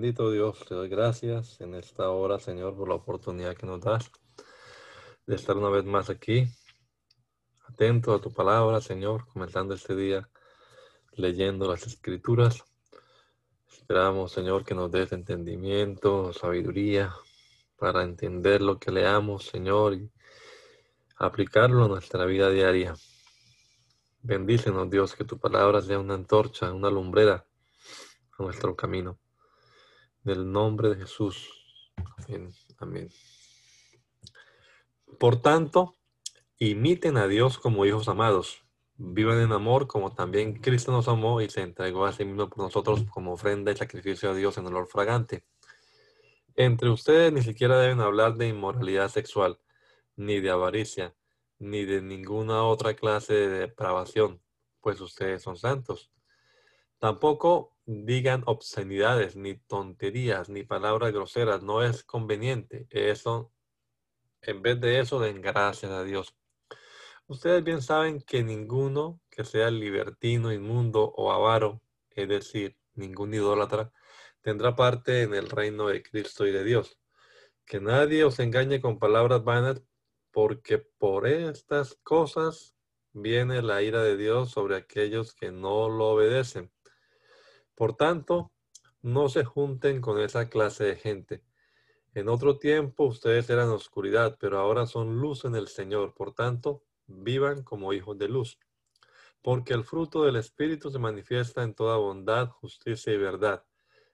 Bendito Dios, te doy gracias en esta hora, Señor, por la oportunidad que nos das de estar una vez más aquí, atento a tu palabra, Señor, comenzando este día leyendo las escrituras. Esperamos, Señor, que nos des entendimiento, sabiduría para entender lo que leamos, Señor, y aplicarlo a nuestra vida diaria. Bendícenos, Dios, que tu palabra sea una antorcha, una lumbrera a nuestro camino. Del nombre de Jesús. Amén. Por tanto, imiten a Dios como hijos amados. Vivan en amor como también Cristo nos amó y se entregó a sí mismo por nosotros como ofrenda y sacrificio a Dios en olor fragante. Entre ustedes ni siquiera deben hablar de inmoralidad sexual, ni de avaricia, ni de ninguna otra clase de depravación, pues ustedes son santos. Tampoco digan obscenidades, ni tonterías, ni palabras groseras. No es conveniente. Eso, en vez de eso, den gracias a Dios. Ustedes bien saben que ninguno que sea libertino, inmundo o avaro, es decir, ningún idólatra, tendrá parte en el reino de Cristo y de Dios. Que nadie os engañe con palabras vanas, porque por estas cosas viene la ira de Dios sobre aquellos que no lo obedecen. Por tanto, no se junten con esa clase de gente. En otro tiempo ustedes eran oscuridad, pero ahora son luz en el Señor. Por tanto, vivan como hijos de luz. Porque el fruto del Espíritu se manifiesta en toda bondad, justicia y verdad,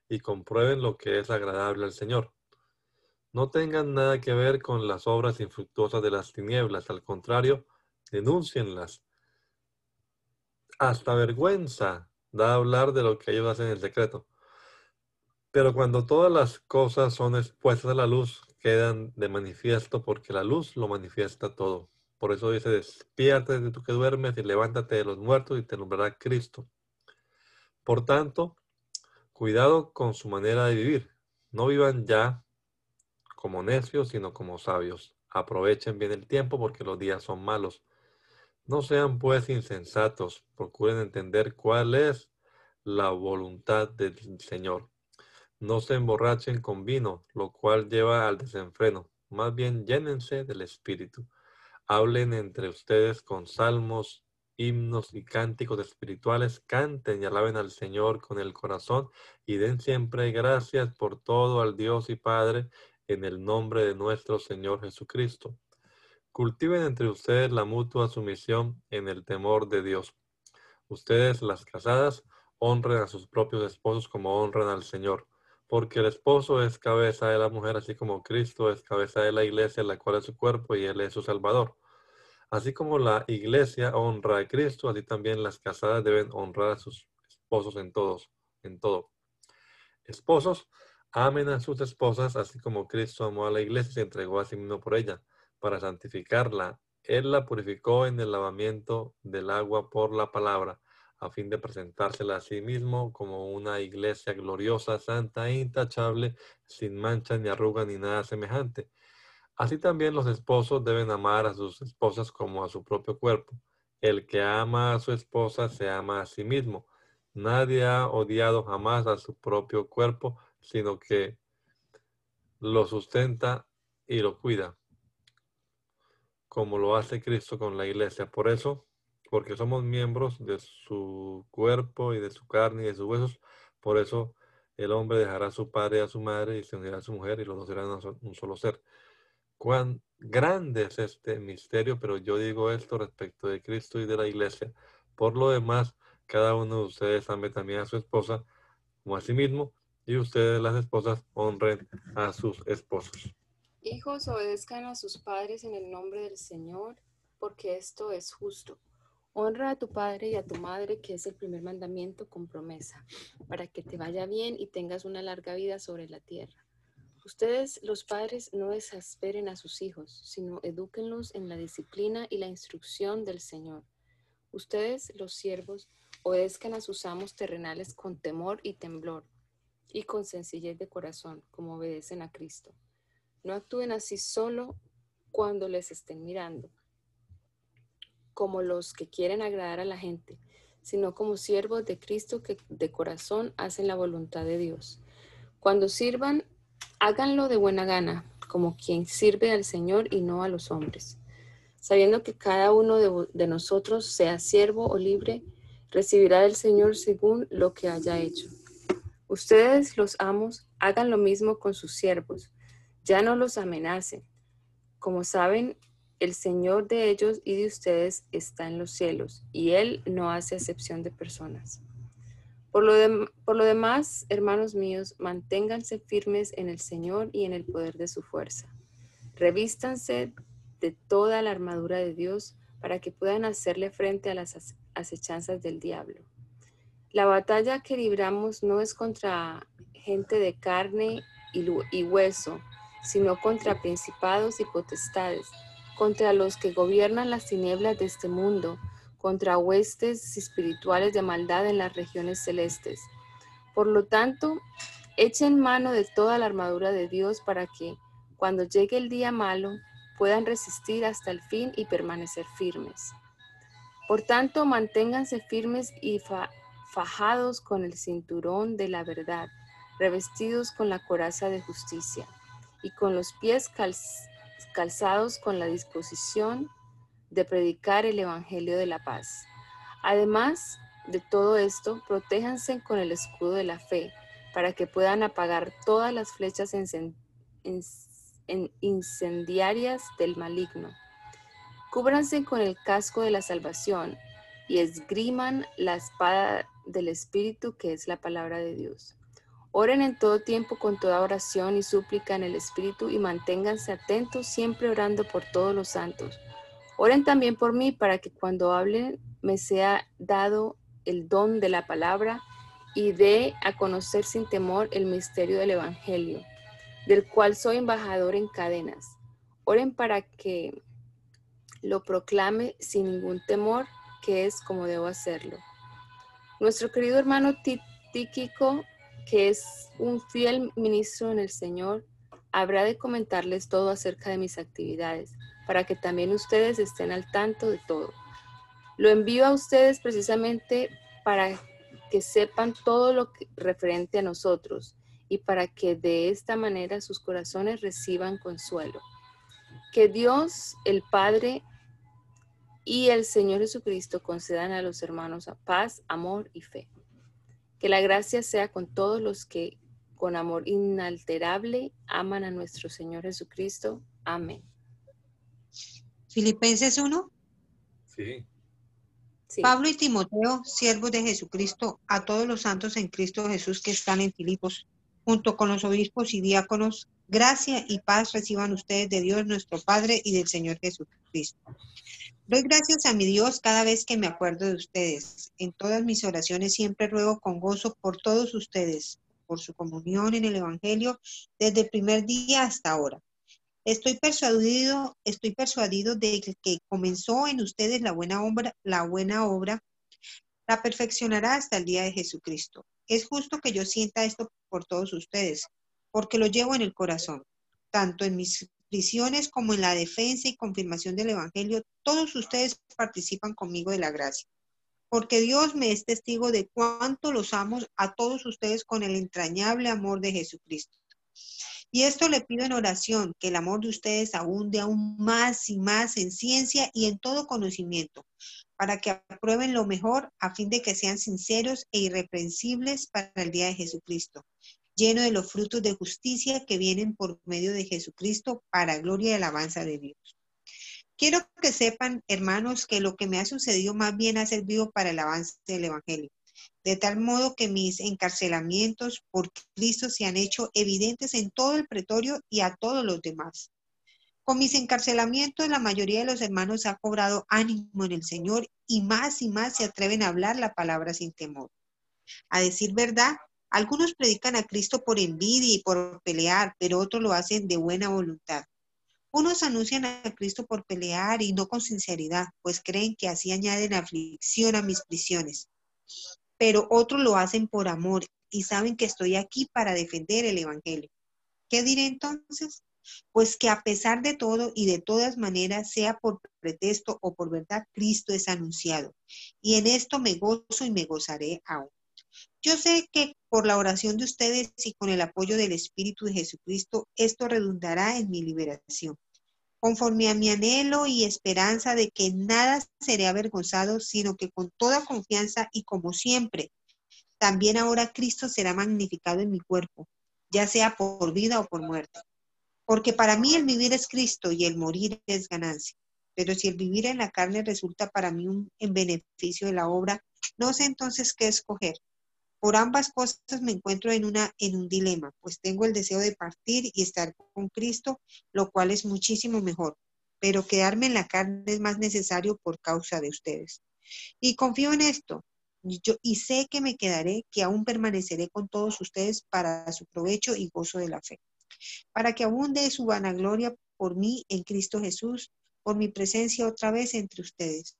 y comprueben lo que es agradable al Señor. No tengan nada que ver con las obras infructuosas de las tinieblas, al contrario, denúncienlas. Hasta vergüenza da a hablar de lo que ellos hacen en secreto. Pero cuando todas las cosas son expuestas a la luz, quedan de manifiesto porque la luz lo manifiesta todo. Por eso dice, despiértate de tú que duermes y levántate de los muertos y te nombrará Cristo. Por tanto, cuidado con su manera de vivir. No vivan ya como necios, sino como sabios. Aprovechen bien el tiempo porque los días son malos. No sean pues insensatos, procuren entender cuál es la voluntad del Señor. No se emborrachen con vino, lo cual lleva al desenfreno. Más bien llénense del Espíritu. Hablen entre ustedes con salmos, himnos y cánticos espirituales. Canten y alaben al Señor con el corazón y den siempre gracias por todo al Dios y Padre en el nombre de nuestro Señor Jesucristo Cultiven entre ustedes la mutua sumisión en el temor de Dios. Ustedes, las casadas, honren a sus propios esposos como honran al Señor, porque el esposo es cabeza de la mujer, así como Cristo es cabeza de la iglesia, la cual es su cuerpo y Él es su Salvador. Así como la iglesia honra a Cristo, así también las casadas deben honrar a sus esposos en todos, en todo. Esposos, amen a sus esposas, así como Cristo amó a la iglesia y se entregó a sí mismo por ella para santificarla. Él la purificó en el lavamiento del agua por la palabra, a fin de presentársela a sí mismo como una iglesia gloriosa, santa e intachable, sin mancha ni arruga ni nada semejante. Así también los esposos deben amar a sus esposas como a su propio cuerpo. El que ama a su esposa se ama a sí mismo. Nadie ha odiado jamás a su propio cuerpo, sino que lo sustenta y lo cuida como lo hace Cristo con la iglesia. Por eso, porque somos miembros de su cuerpo y de su carne y de sus huesos, por eso el hombre dejará a su padre y a su madre y se unirá a su mujer y los dos serán un solo ser. Cuán grande es este misterio, pero yo digo esto respecto de Cristo y de la iglesia. Por lo demás, cada uno de ustedes ame también a su esposa como a sí mismo, y ustedes las esposas honren a sus esposos. Hijos, obedezcan a sus padres en el nombre del Señor, porque esto es justo. Honra a tu padre y a tu madre, que es el primer mandamiento con promesa, para que te vaya bien y tengas una larga vida sobre la tierra. Ustedes, los padres, no exasperen a sus hijos, sino edúquenlos en la disciplina y la instrucción del Señor. Ustedes, los siervos, obedezcan a sus amos terrenales con temor y temblor, y con sencillez de corazón, como obedecen a Cristo. No actúen así solo cuando les estén mirando como los que quieren agradar a la gente, sino como siervos de Cristo que de corazón hacen la voluntad de Dios. Cuando sirvan, háganlo de buena gana, como quien sirve al Señor y no a los hombres, sabiendo que cada uno de, nosotros, sea siervo o libre, recibirá del Señor según lo que haya hecho. Ustedes, los amos, hagan lo mismo con sus siervos, ya no los amenacen. Como saben, el Señor de ellos y de ustedes está en los cielos, y Él no hace excepción de personas. Por lo, por lo demás, hermanos míos, manténganse firmes en el Señor y en el poder de su fuerza. Revístanse de toda la armadura de Dios para que puedan hacerle frente a las acechanzas del diablo. La batalla que libramos no es contra gente de carne y hueso, sino contra principados y potestades contra los que gobiernan las tinieblas de este mundo, contra huestes espirituales de maldad en las regiones celestes. Por lo tanto, echen mano de toda la armadura de Dios para que, cuando llegue el día malo, puedan resistir hasta el fin y permanecer firmes. Por tanto, manténganse firmes y fajados con el cinturón de la verdad, revestidos con la coraza de justicia y con los pies calzados con la disposición de predicar el Evangelio de la paz. Además de todo esto, protéjanse con el escudo de la fe para que puedan apagar todas las flechas incendiarias del maligno. Cúbranse con el casco de la salvación y esgriman la espada del Espíritu que es la palabra de Dios. Oren en todo tiempo con toda oración y súplica en el Espíritu y manténganse atentos siempre orando por todos los santos. Oren también por mí para que cuando hablen me sea dado el don de la palabra y dé a conocer sin temor el misterio del Evangelio, del cual soy embajador en cadenas. Oren para que lo proclame sin ningún temor, que es como debo hacerlo. Nuestro querido hermano Tíquico que es un fiel ministro en el Señor, habrá de comentarles todo acerca de mis actividades, para que también ustedes estén al tanto de todo. Lo envío a ustedes precisamente para que sepan todo lo que, referente a nosotros y para que de esta manera sus corazones reciban consuelo. Que Dios, el Padre y el Señor Jesucristo concedan a los hermanos paz, amor y fe. Que la gracia sea con todos los que con amor inalterable aman a nuestro Señor Jesucristo. Amén. Filipenses 1. Sí. Pablo y Timoteo, siervos de Jesucristo, a todos los santos en Cristo Jesús que están en Filipos, junto con los obispos y diáconos, gracia y paz reciban ustedes de Dios nuestro Padre y del Señor Jesucristo. Doy gracias a mi Dios cada vez que me acuerdo de ustedes. En todas mis oraciones siempre ruego con gozo por todos ustedes, por su comunión en el Evangelio desde el primer día hasta ahora. Estoy persuadido, estoy persuadido de que comenzó en ustedes la buena obra, la buena obra, la perfeccionará hasta el día de Jesucristo. Es justo que yo sienta esto por todos ustedes, porque lo llevo en el corazón, tanto en mis prisiones como en la defensa y confirmación del Evangelio, todos ustedes participan conmigo de la gracia. Porque Dios me es testigo de cuánto los amo a todos ustedes con el entrañable amor de Jesucristo. Y esto le pido en oración, que el amor de ustedes abunde aún más y más en ciencia y en todo conocimiento, para que aprueben lo mejor a fin de que sean sinceros e irreprensibles para el día de Jesucristo, lleno de los frutos de justicia que vienen por medio de Jesucristo para gloria y alabanza de Dios. Quiero que sepan, hermanos, que lo que me ha sucedido más bien ha servido para el avance del Evangelio, de tal modo que mis encarcelamientos por Cristo se han hecho evidentes en todo el pretorio y a todos los demás. Con mis encarcelamientos, la mayoría de los hermanos ha cobrado ánimo en el Señor y más y más se atreven a hablar la palabra sin temor. A decir verdad, algunos predican a Cristo por envidia y por pelear, pero otros lo hacen de buena voluntad. Unos anuncian a Cristo por pelear y no con sinceridad, pues creen que así añaden aflicción a mis prisiones. Pero otros lo hacen por amor y saben que estoy aquí para defender el Evangelio. ¿Qué diré entonces? Pues que a pesar de todo y de todas maneras, sea por pretexto o por verdad, Cristo es anunciado. Y en esto me gozo y me gozaré aún. Yo sé que por la oración de ustedes y con el apoyo del Espíritu de Jesucristo, esto redundará en mi liberación conforme a mi anhelo y esperanza de que nada seré avergonzado, sino que con toda confianza y como siempre, también ahora Cristo será magnificado en mi cuerpo, ya sea por vida o por muerte. Porque para mí el vivir es Cristo y el morir es ganancia. Pero si el vivir en la carne resulta para mí un en beneficio de la obra, no sé entonces qué escoger por ambas cosas me encuentro en, una, en un dilema, pues tengo el deseo de partir y estar con Cristo, lo cual es muchísimo mejor, pero quedarme en la carne es más necesario por causa de ustedes. Y confío en esto, yo, y sé que me quedaré, que aún permaneceré con todos ustedes para su provecho y gozo de la fe, para que abunde su vanagloria por mí en Cristo Jesús, por mi presencia otra vez entre ustedes.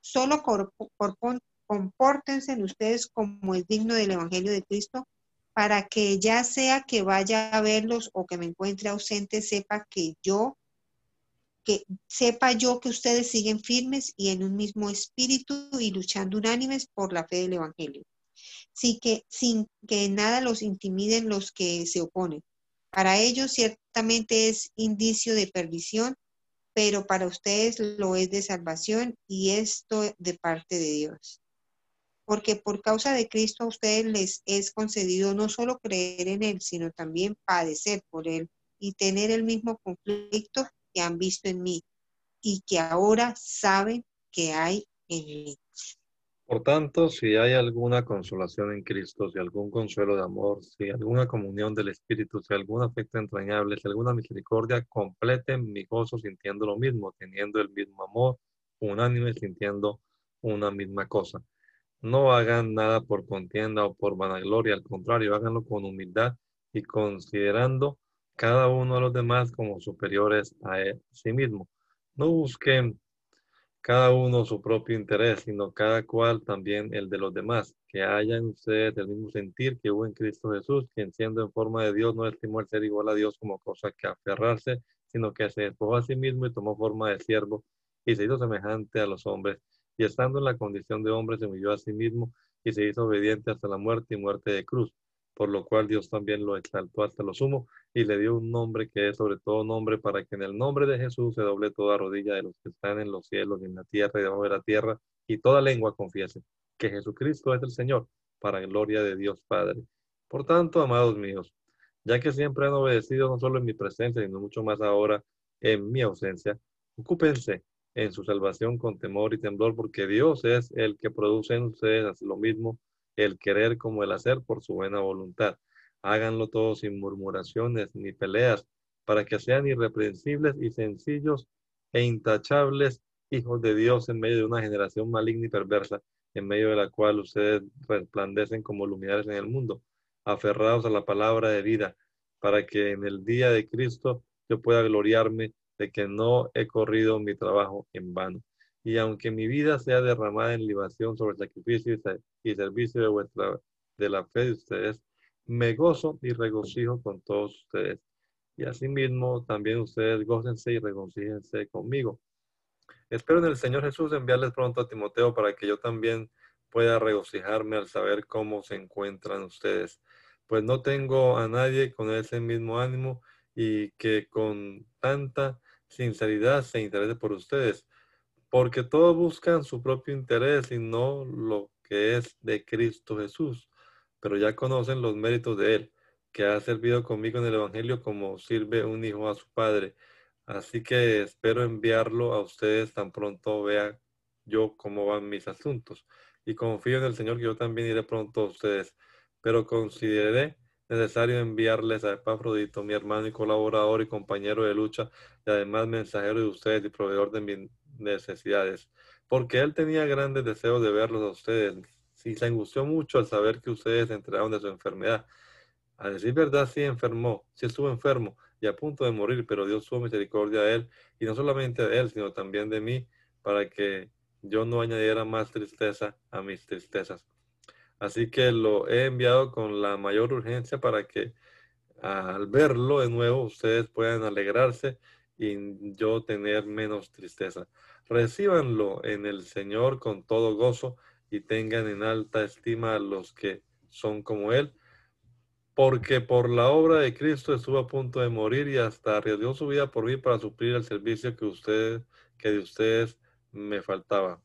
Solo por, por, compórtense en ustedes como es digno del Evangelio de Cristo, para que ya sea que vaya a verlos o que me encuentre ausente, sepa que yo, que sepa yo que ustedes siguen firmes y en un mismo espíritu y luchando unánimes por la fe del Evangelio. Sí que, sin que nada los intimiden los que se oponen. Para ellos ciertamente es indicio de perdición, pero para ustedes lo es de salvación y esto de parte de Dios porque por causa de Cristo a ustedes les es concedido no solo creer en Él, sino también padecer por Él y tener el mismo conflicto que han visto en mí y que ahora saben que hay en mí. Por tanto, si hay alguna consolación en Cristo, si algún consuelo de amor, si alguna comunión del Espíritu, si algún afecto entrañable, si alguna misericordia, completen mi gozo sintiendo lo mismo, teniendo el mismo amor, unánime, sintiendo una misma cosa no hagan nada por contienda o por vanagloria, al contrario, háganlo con humildad y considerando cada uno de los demás como superiores a sí mismo. No busquen cada uno su propio interés, sino cada cual también el de los demás. Que hayan ustedes el mismo sentir que hubo en Cristo Jesús, quien siendo en forma de Dios no estimó el ser igual a Dios como cosa que aferrarse, sino que se despojó a sí mismo y tomó forma de siervo y se hizo semejante a los hombres y estando en la condición de hombre se humilló a sí mismo y se hizo obediente hasta la muerte y muerte de cruz, por lo cual Dios también lo exaltó hasta lo sumo y le dio un nombre que es sobre todo nombre para que en el nombre de Jesús se doble toda rodilla de los que están en los cielos y en la tierra y debajo de la tierra y toda lengua confiese que Jesucristo es el Señor para gloria de Dios Padre. Por tanto, amados míos, ya que siempre han obedecido no solo en mi presencia, sino mucho más ahora en mi ausencia, ocúpense en su salvación con temor y temblor, porque Dios es el que produce en ustedes lo mismo, el querer como el hacer por su buena voluntad. Háganlo todo sin murmuraciones ni peleas, para que sean irreprensibles y sencillos e intachables hijos de Dios en medio de una generación maligna y perversa, en medio de la cual ustedes resplandecen como luminares en el mundo, aferrados a la palabra de vida, para que en el día de Cristo yo pueda gloriarme de que no he corrido mi trabajo en vano. Y aunque mi vida sea derramada en libación sobre sacrificio y servicio de, vuestra, de la fe de ustedes, me gozo y regocijo con todos ustedes. Y asimismo también ustedes gócense y regocíjense conmigo. Espero en el Señor Jesús enviarles pronto a Timoteo para que yo también pueda regocijarme al saber cómo se encuentran ustedes. Pues no tengo a nadie con ese mismo ánimo y que con tanta sinceridad se interese por ustedes, porque todos buscan su propio interés y no lo que es de Cristo Jesús, pero ya conocen los méritos de Él, que ha servido conmigo en el Evangelio como sirve un hijo a su padre. Así que espero enviarlo a ustedes tan pronto vea yo cómo van mis asuntos. Y confío en el Señor que yo también iré pronto a ustedes. Pero consideré necesario enviarles a Epafrodito, mi hermano y colaborador y compañero de lucha, y además mensajero de ustedes y proveedor de mis necesidades, porque él tenía grandes deseos de verlos a ustedes, y se angustió mucho al saber que ustedes se enteraron de su enfermedad. A decir verdad, sí enfermó, sí estuvo enfermo y a punto de morir, pero Dios tuvo misericordia de él, y no solamente de él, sino también de mí, para que yo no añadiera más tristeza a mis tristezas. Así que lo he enviado con la mayor urgencia para que al verlo de nuevo ustedes puedan alegrarse y yo tener menos tristeza. Recíbanlo en el Señor con todo gozo y tengan en alta estima a los que son como Él, porque por la obra de Cristo estuvo a punto de morir y hasta arriesgó su vida por mí para suplir el servicio que ustedes, que de ustedes me faltaba.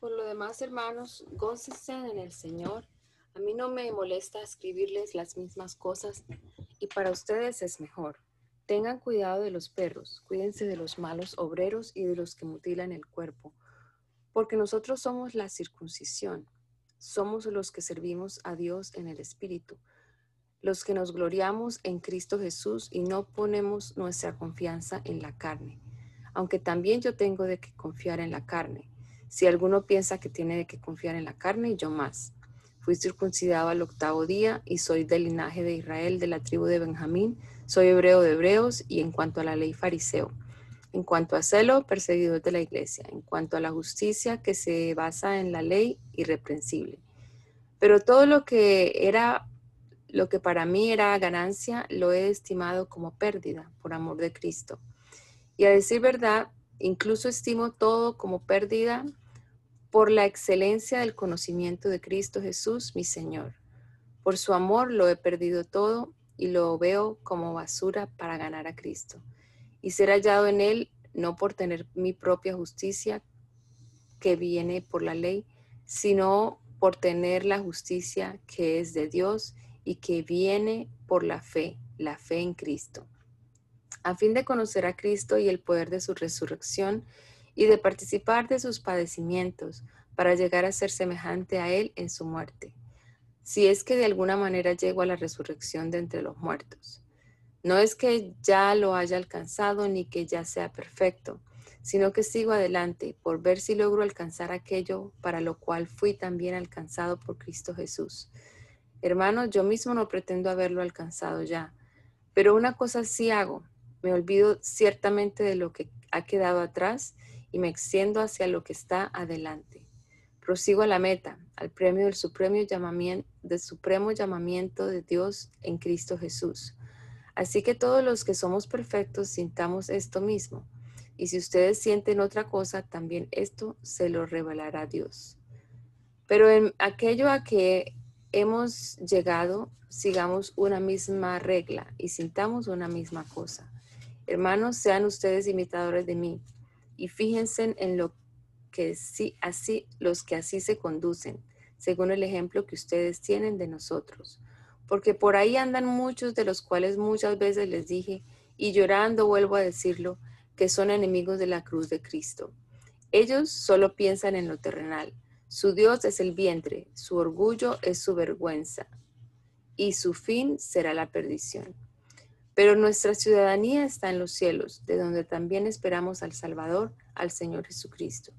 Por lo demás, hermanos, gócense en el Señor. A mí no me molesta escribirles las mismas cosas y para ustedes es mejor. Tengan cuidado de los perros, cuídense de los malos obreros y de los que mutilan el cuerpo, porque nosotros somos la circuncisión, somos los que servimos a Dios en el Espíritu, los que nos gloriamos en Cristo Jesús y no ponemos nuestra confianza en la carne, aunque también yo tengo de que confiar en la carne si alguno piensa que tiene de que confiar en la carne, yo más. Fui circuncidado al octavo día y soy del linaje de Israel, de la tribu de Benjamín. Soy hebreo de hebreos y en cuanto a la ley fariseo. En cuanto a celo, perseguidor de la iglesia. En cuanto a la justicia que se basa en la ley, irreprensible. Pero todo lo que era, lo que para mí era ganancia, lo he estimado como pérdida por amor de Cristo. Y a decir verdad, Incluso estimo todo como pérdida por la excelencia del conocimiento de Cristo Jesús, mi Señor. Por su amor lo he perdido todo y lo veo como basura para ganar a Cristo y ser hallado en Él no por tener mi propia justicia que viene por la ley, sino por tener la justicia que es de Dios y que viene por la fe, la fe en Cristo a fin de conocer a Cristo y el poder de su resurrección y de participar de sus padecimientos para llegar a ser semejante a Él en su muerte, si es que de alguna manera llego a la resurrección de entre los muertos. No es que ya lo haya alcanzado ni que ya sea perfecto, sino que sigo adelante por ver si logro alcanzar aquello para lo cual fui también alcanzado por Cristo Jesús. Hermanos, yo mismo no pretendo haberlo alcanzado ya, pero una cosa sí hago me olvido ciertamente de lo que ha quedado atrás y me extiendo hacia lo que está adelante. Prosigo a la meta, al premio del supremo llamamiento, del supremo llamamiento de Dios en Cristo Jesús. Así que todos los que somos perfectos sintamos esto mismo. Y si ustedes sienten otra cosa, también esto se lo revelará Dios. Pero en aquello a que hemos llegado, sigamos una misma regla y sintamos una misma cosa. Hermanos, sean ustedes imitadores de mí y fíjense en lo que sí, así, los que así se conducen, según el ejemplo que ustedes tienen de nosotros. Porque por ahí andan muchos de los cuales muchas veces les dije, y llorando vuelvo a decirlo, que son enemigos de la cruz de Cristo. Ellos solo piensan en lo terrenal. Su Dios es el vientre, su orgullo es su vergüenza, y su fin será la perdición. Pero nuestra ciudadanía está en los cielos, de donde también esperamos al Salvador, al Señor Jesucristo.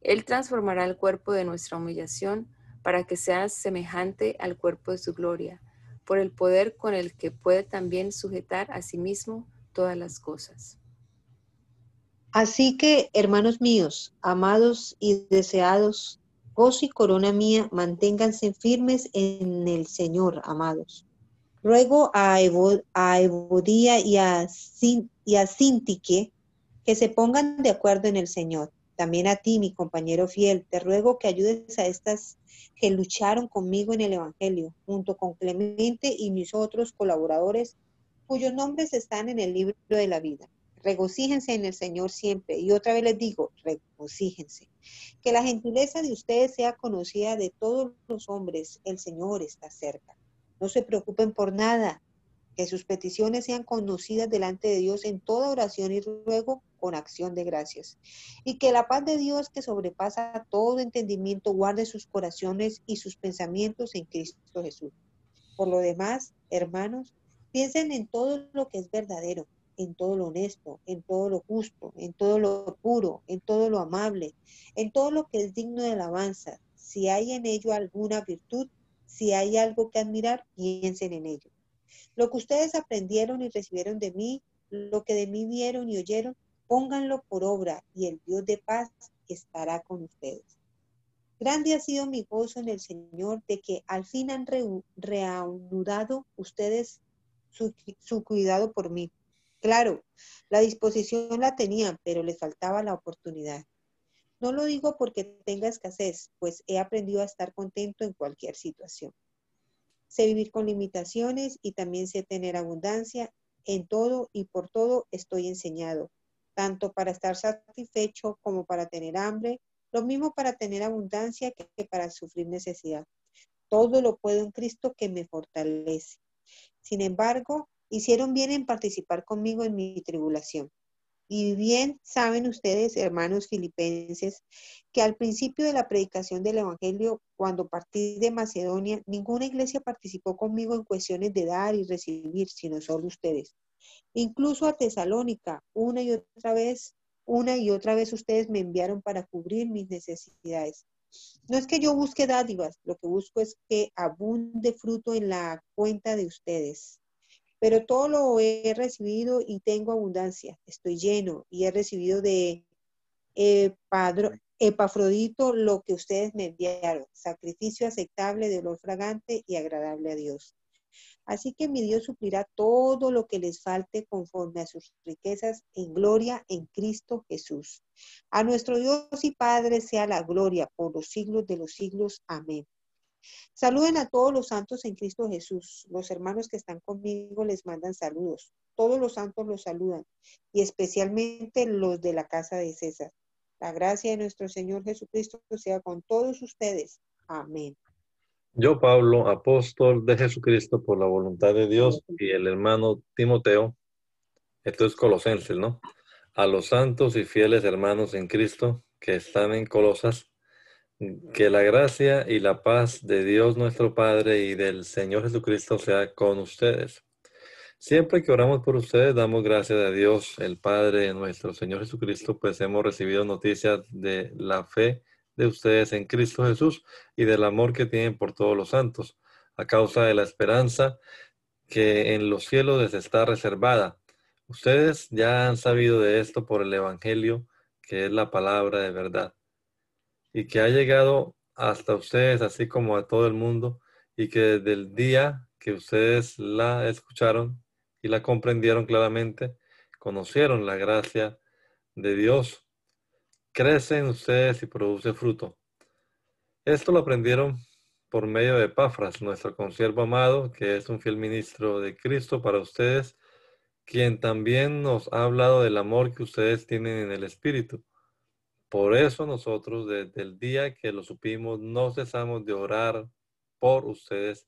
Él transformará el cuerpo de nuestra humillación para que sea semejante al cuerpo de su gloria, por el poder con el que puede también sujetar a sí mismo todas las cosas. Así que, hermanos míos, amados y deseados, gozo y corona mía, manténganse firmes en el Señor, amados. Ruego a, Evodía y a, Sintique que se pongan de acuerdo en el Señor. También a ti, mi compañero fiel, te ruego que ayudes a estas que lucharon conmigo en el Evangelio, junto con Clemente y mis otros colaboradores, cuyos nombres están en el libro de la vida. Regocíjense en el Señor siempre. Y otra vez les digo, regocíjense. Que la gentileza de ustedes sea conocida de todos los hombres. El Señor está cerca. No se preocupen por nada, que sus peticiones sean conocidas delante de Dios en toda oración y ruego con acción de gracias. Y que la paz de Dios que sobrepasa todo entendimiento guarde sus corazones y sus pensamientos en Cristo Jesús. Por lo demás, hermanos, piensen en todo lo que es verdadero, en todo lo honesto, en todo lo justo, en todo lo puro, en todo lo amable, en todo lo que es digno de alabanza. Si hay en ello alguna virtud, si hay algo que admirar, piensen en ello. Lo que ustedes aprendieron y recibieron de mí, lo que de mí vieron y oyeron, pónganlo por obra y el Dios de paz estará con ustedes. Grande ha sido mi gozo en el Señor de que al fin han reanudado ustedes su, cuidado por mí. Claro, la disposición la tenían, pero les faltaba la oportunidad. No lo digo porque tenga escasez, pues he aprendido a estar contento en cualquier situación. Sé vivir con limitaciones y también sé tener abundancia. En todo y por todo estoy enseñado, tanto para estar satisfecho como para tener hambre, lo mismo para tener abundancia que para sufrir necesidad. Todo lo puedo en Cristo que me fortalece. Sin embargo, hicieron bien en participar conmigo en mi tribulación. Y bien saben ustedes, hermanos filipenses, que al principio de la predicación del Evangelio, cuando partí de Macedonia, ninguna iglesia participó conmigo en cuestiones de dar y recibir, sino solo ustedes. Incluso a Tesalónica, una y otra vez, una y otra vez ustedes me enviaron para cubrir mis necesidades. No es que yo busque dádivas, lo que busco es que abunde fruto en la cuenta de ustedes pero todo lo he recibido y tengo abundancia. Estoy lleno y he recibido de Epafrodito lo que ustedes me enviaron, sacrificio aceptable de olor fragante y agradable a Dios. Así que mi Dios suplirá todo lo que les falte conforme a sus riquezas en gloria en Cristo Jesús. A nuestro Dios y Padre sea la gloria por los siglos de los siglos. Amén. Saluden a todos los santos en Cristo Jesús. Los hermanos que están conmigo les mandan saludos. Todos los santos los saludan y especialmente los de la casa de César. La gracia de nuestro Señor Jesucristo sea con todos ustedes. Amén. Yo, Pablo, apóstol de Jesucristo por la voluntad de Dios y el hermano Timoteo, esto es Colosenses, ¿no? A los santos y fieles hermanos en Cristo que están en Colosas, que la gracia y la paz de Dios nuestro Padre y del Señor Jesucristo sea con ustedes. Siempre que oramos por ustedes, damos gracias a Dios, el Padre nuestro Señor Jesucristo, pues hemos recibido noticias de la fe de ustedes en Cristo Jesús y del amor que tienen por todos los santos, a causa de la esperanza que en los cielos les está reservada. Ustedes ya han sabido de esto por el Evangelio, que es la palabra de verdad y que ha llegado hasta ustedes, así como a todo el mundo, y que desde el día que ustedes la escucharon y la comprendieron claramente, conocieron la gracia de Dios, crece en ustedes y produce fruto. Esto lo aprendieron por medio de Epafras, nuestro consiervo amado, que es un fiel ministro de Cristo para ustedes, quien también nos ha hablado del amor que ustedes tienen en el Espíritu por eso nosotros desde el día que lo supimos no cesamos de orar por ustedes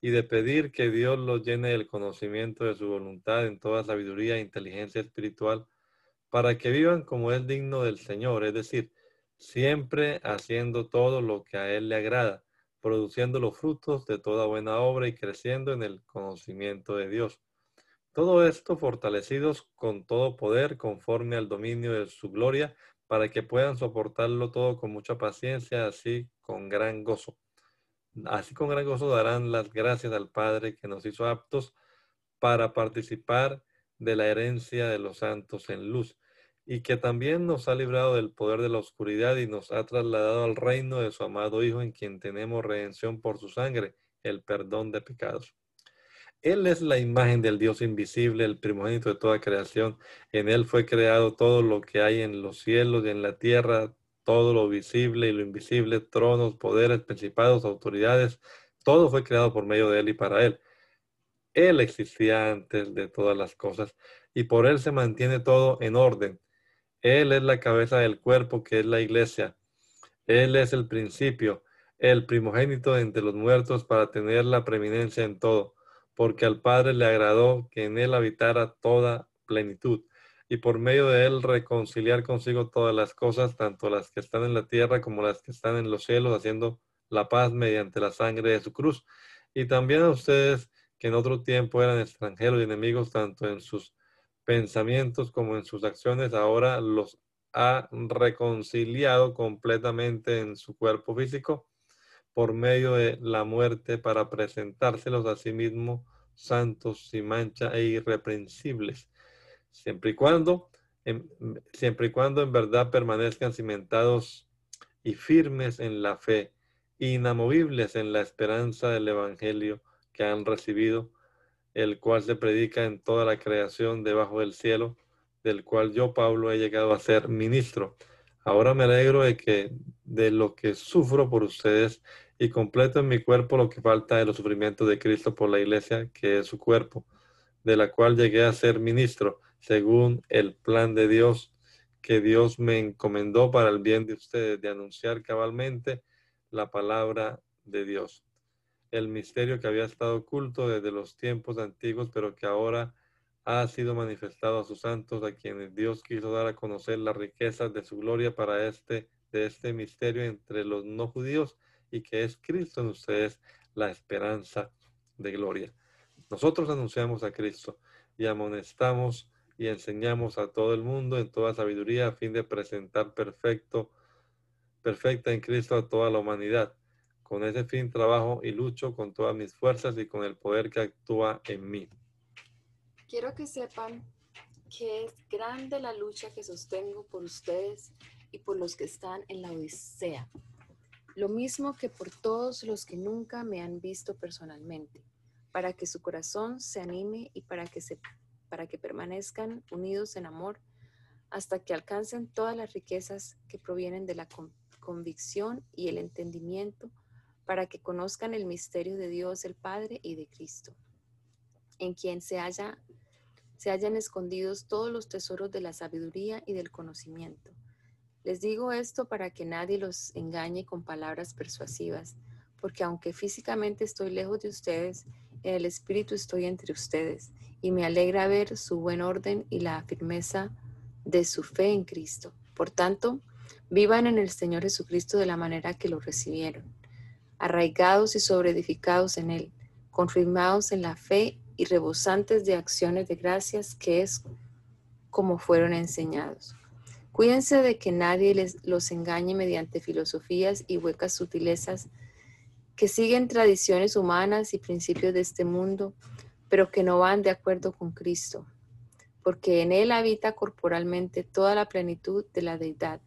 y de pedir que Dios los llene del conocimiento de su voluntad en toda sabiduría e inteligencia espiritual para que vivan como es digno del Señor, es decir, siempre haciendo todo lo que a Él le agrada, produciendo los frutos de toda buena obra y creciendo en el conocimiento de Dios. Todo esto fortalecidos con todo poder conforme al dominio de su gloria para que puedan soportarlo todo con mucha paciencia, así con gran gozo. Así con gran gozo darán las gracias al Padre que nos hizo aptos para participar de la herencia de los santos en luz y que también nos ha librado del poder de la oscuridad y nos ha trasladado al reino de su amado Hijo en quien tenemos redención por su sangre, el perdón de pecados. Él es la imagen del Dios invisible, el primogénito de toda creación. En Él fue creado todo lo que hay en los cielos y en la tierra, todo lo visible y lo invisible, tronos, poderes, principados, autoridades. Todo fue creado por medio de Él y para Él. Él existía antes de todas las cosas y por Él se mantiene todo en orden. Él es la cabeza del cuerpo que es la iglesia. Él es el principio, el primogénito entre los muertos para tener la preeminencia en todo porque al Padre le agradó que en él habitara toda plenitud, y por medio de él reconciliar consigo todas las cosas, tanto las que están en la tierra como las que están en los cielos, haciendo la paz mediante la sangre de su cruz. Y también a ustedes que en otro tiempo eran extranjeros y enemigos tanto en sus pensamientos como en sus acciones, ahora los ha reconciliado completamente en su cuerpo físico por medio de la muerte para presentárselos a sí mismo santos, sin mancha e irreprensibles, siempre y cuando, en, siempre y cuando en verdad permanezcan cimentados y firmes en la fe, inamovibles en la esperanza del Evangelio que han recibido, el cual se predica en toda la creación debajo del cielo, del cual yo, Pablo, he llegado a ser ministro. Ahora me alegro de que de lo que sufro por ustedes y completo en mi cuerpo lo que falta de los sufrimientos de Cristo por la iglesia, que es su cuerpo, de la cual llegué a ser ministro, según el plan de Dios que Dios me encomendó para el bien de ustedes, de anunciar cabalmente la palabra de Dios. El misterio que había estado oculto desde los tiempos antiguos, pero que ahora ha sido manifestado a sus santos, a quienes Dios quiso dar a conocer las riquezas de su gloria para este, de este misterio entre los no judíos y que es Cristo en ustedes la esperanza de gloria. Nosotros anunciamos a Cristo y amonestamos y enseñamos a todo el mundo en toda sabiduría a fin de presentar perfecto, perfecta en Cristo a toda la humanidad. Con ese fin trabajo y lucho con todas mis fuerzas y con el poder que actúa en mí. Quiero que sepan que es grande la lucha que sostengo por ustedes y por los que están en la Odisea lo mismo que por todos los que nunca me han visto personalmente, para que su corazón se anime y para que, se, para que permanezcan unidos en amor hasta que alcancen todas las riquezas que provienen de la convicción y el entendimiento, para que conozcan el misterio de Dios el Padre y de Cristo, en quien se, haya, se hayan escondidos todos los tesoros de la sabiduría y del conocimiento les digo esto para que nadie los engañe con palabras persuasivas, porque aunque físicamente estoy lejos de ustedes, en el Espíritu estoy entre ustedes, y me alegra ver su buen orden y la firmeza de su fe en Cristo. Por tanto, vivan en el Señor Jesucristo de la manera que lo recibieron, arraigados y sobreedificados en Él, confirmados en la fe y rebosantes de acciones de gracias que es como fueron enseñados Cuídense de que nadie les, los engañe mediante filosofías y huecas sutilezas que siguen tradiciones humanas y principios de este mundo, pero que no van de acuerdo con Cristo, porque en Él habita corporalmente toda la plenitud de la deidad,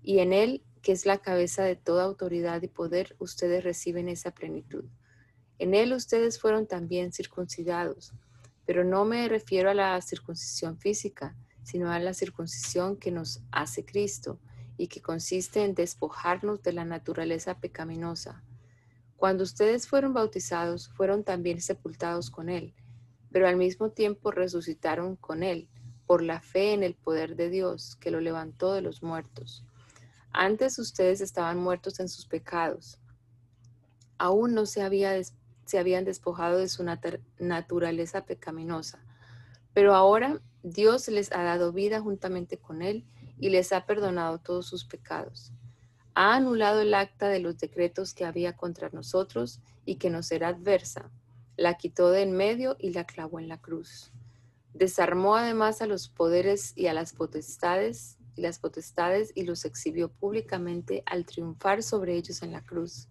y en Él, que es la cabeza de toda autoridad y poder, ustedes reciben esa plenitud. En Él ustedes fueron también circuncidados, pero no me refiero a la circuncisión física, sino a la circuncisión que nos hace Cristo y que consiste en despojarnos de la naturaleza pecaminosa. Cuando ustedes fueron bautizados, fueron también sepultados con Él, pero al mismo tiempo resucitaron con Él por la fe en el poder de Dios que lo levantó de los muertos. Antes ustedes estaban muertos en sus pecados. Aún no se, había se habían despojado de su naturaleza pecaminosa, pero ahora Dios les ha dado vida juntamente con Él y les ha perdonado todos sus pecados. Ha anulado el acta de los decretos que había contra nosotros y que nos era adversa. La quitó de en medio y la clavó en la cruz. Desarmó además a los poderes y a las potestades y las potestades y los exhibió públicamente al triunfar sobre ellos en la cruz.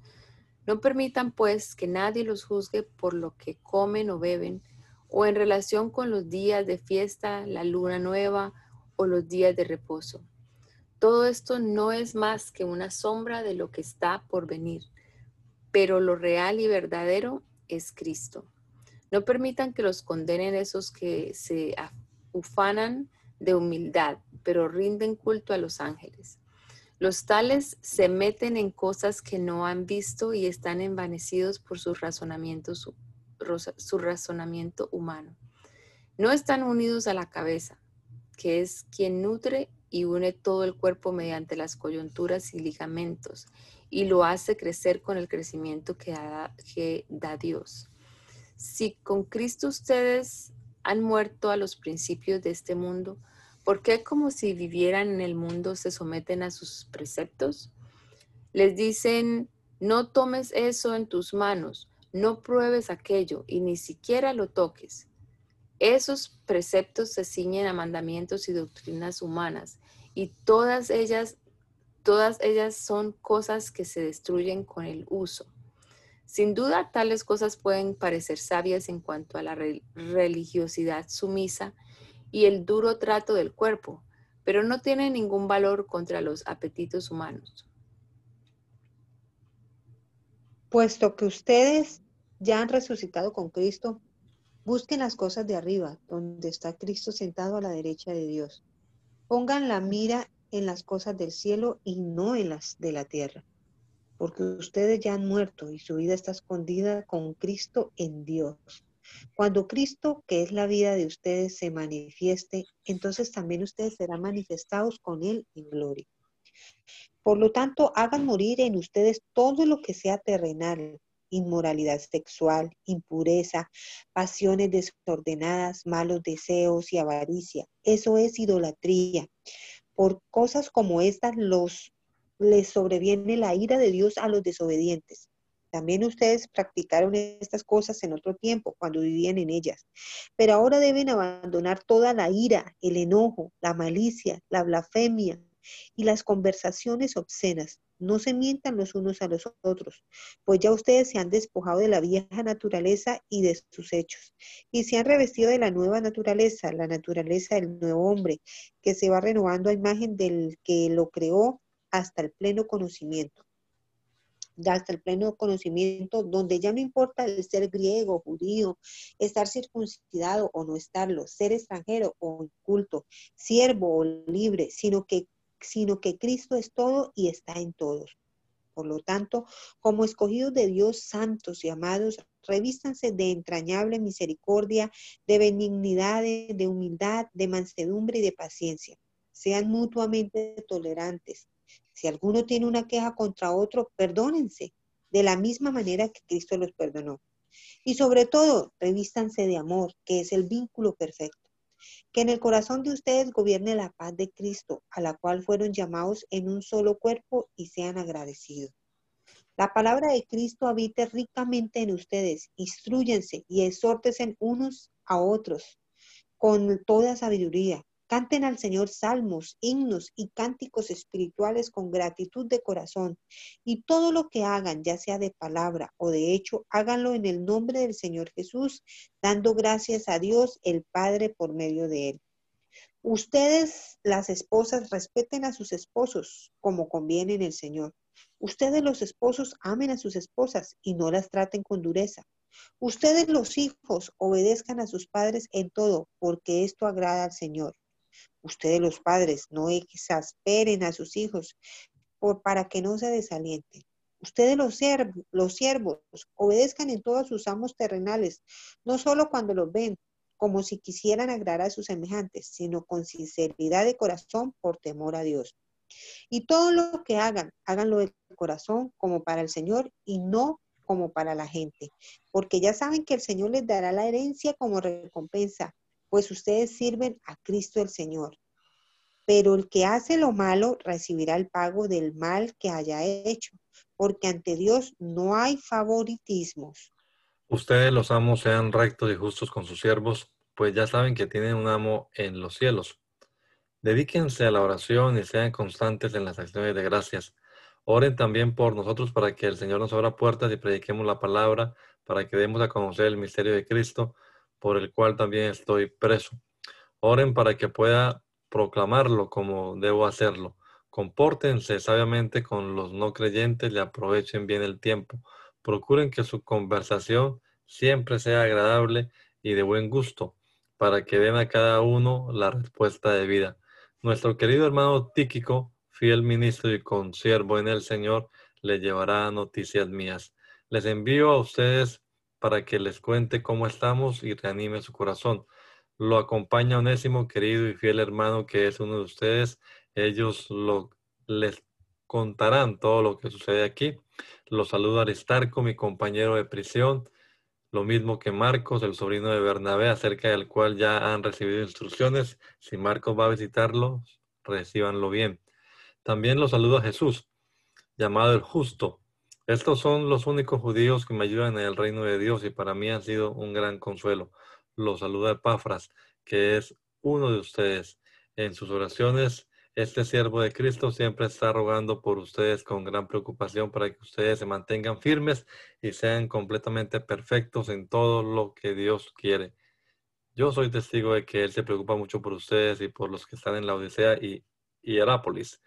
No permitan pues que nadie los juzgue por lo que comen o beben, o en relación con los días de fiesta, la luna nueva o los días de reposo. Todo esto no es más que una sombra de lo que está por venir, pero lo real y verdadero es Cristo. No permitan que los condenen esos que se ufanan de humildad, pero rinden culto a los ángeles. Los tales se meten en cosas que no han visto y están envanecidos por sus razonamientos su razonamiento humano. No están unidos a la cabeza, que es quien nutre y une todo el cuerpo mediante las coyunturas y ligamentos, y lo hace crecer con el crecimiento que da, que da Dios. Si con Cristo ustedes han muerto a los principios de este mundo, ¿por qué como si vivieran en el mundo se someten a sus preceptos? Les dicen, no tomes eso en tus manos, no pruebes aquello y ni siquiera lo toques. Esos preceptos se ciñen a mandamientos y doctrinas humanas y todas ellas, todas ellas son cosas que se destruyen con el uso. Sin duda, tales cosas pueden parecer sabias en cuanto a la religiosidad sumisa y el duro trato del cuerpo, pero no tienen ningún valor contra los apetitos humanos. Puesto que ustedes ya han resucitado con Cristo, busquen las cosas de arriba, donde está Cristo sentado a la derecha de Dios. Pongan la mira en las cosas del cielo y no en las de la tierra porque ustedes ya han muerto y su vida está escondida con Cristo en Dios. Cuando Cristo, que es la vida de ustedes, se manifieste, entonces también ustedes serán manifestados con Él en gloria. Por lo tanto, hagan morir en ustedes todo lo que sea terrenal, inmoralidad sexual, impureza, pasiones desordenadas, malos deseos y avaricia. Eso es idolatría. Por cosas como estas los les sobreviene la ira de Dios a los desobedientes. También ustedes practicaron estas cosas en otro tiempo, cuando vivían en ellas. Pero ahora deben abandonar toda la ira, el enojo, la malicia, la blasfemia y las conversaciones obscenas. No se mientan los unos a los otros, pues ya ustedes se han despojado de la vieja naturaleza y de sus hechos, y se han revestido de la nueva naturaleza, la naturaleza del nuevo hombre, que se va renovando a imagen del que lo creó hasta el pleno conocimiento. Hasta el pleno conocimiento, donde ya no importa el ser griego, judío, estar circuncidado o no estarlo, ser extranjero o inculto, siervo o libre, sino que, sino que Cristo es todo y está en todos. Por lo tanto, como escogidos de Dios santos y amados, revístanse de entrañable misericordia, de benignidad, de humildad, de mansedumbre y de paciencia. Sean mutuamente tolerantes si alguno tiene una queja contra otro, perdónense de la misma manera que Cristo los perdonó. Y sobre todo, revístanse de amor, que es el vínculo perfecto. Que en el corazón de ustedes gobierne la paz de Cristo, a la cual fueron llamados en un solo cuerpo y sean agradecidos. La palabra de Cristo habite ricamente en ustedes. Instruyense y exhórtense unos a otros con toda sabiduría Canten al Señor salmos, himnos y cánticos espirituales con gratitud de corazón. Y todo lo que hagan, ya sea de palabra o de hecho, háganlo en el nombre del Señor Jesús, dando gracias a Dios el Padre por medio de él. Ustedes, las esposas, respeten a sus esposos como conviene en el Señor. Ustedes, los esposos, amen a sus esposas y no las traten con dureza. Ustedes, los hijos, obedezcan a sus padres en todo, porque esto agrada al Señor. Ustedes los padres no exasperen a sus hijos por, para que no se desalienten. Ustedes los, siervos, los siervos obedezcan en todos sus amos terrenales, no solo cuando los ven, como si quisieran agradar a sus semejantes, sino con sinceridad de corazón por temor a Dios. Y todo lo que hagan, háganlo de corazón como para el Señor y no como para la gente, porque ya saben que el Señor les dará la herencia como recompensa pues ustedes sirven a Cristo el Señor. Pero el que hace lo malo recibirá el pago del mal que haya hecho, porque ante Dios no hay favoritismos. Ustedes los amos sean rectos y justos con sus siervos, pues ya saben que tienen un amo en los cielos. Dedíquense a la oración y sean constantes en las acciones de gracias. Oren también por nosotros para que el Señor nos abra puertas y prediquemos la palabra, para que demos a conocer el misterio de Cristo por el cual también estoy preso. Oren para que pueda proclamarlo como debo hacerlo. Compórtense sabiamente con los no creyentes y aprovechen bien el tiempo. Procuren que su conversación siempre sea agradable y de buen gusto, para que den a cada uno la respuesta de vida. Nuestro querido hermano Tíquico, fiel ministro y consiervo en el Señor, le llevará noticias mías. Les envío a ustedes para que les cuente cómo estamos y reanime su corazón. Lo acompaña Onésimo, querido y fiel hermano que es uno de ustedes. Ellos lo, les contarán todo lo que sucede aquí. Lo saluda Aristarco, mi compañero de prisión. Lo mismo que Marcos, el sobrino de Bernabé, acerca del cual ya han recibido instrucciones. Si Marcos va a visitarlo, recíbanlo bien. También lo saluda Jesús, llamado el justo, Estos son los únicos judíos que me ayudan en el reino de Dios y para mí han sido un gran consuelo. Los saluda Epafras, que es uno de ustedes. En sus oraciones, este siervo de Cristo siempre está rogando por ustedes con gran preocupación para que ustedes se mantengan firmes y sean completamente perfectos en todo lo que Dios quiere. Yo soy testigo de que Él se preocupa mucho por ustedes y por los que están en la Odisea y Hierápolis.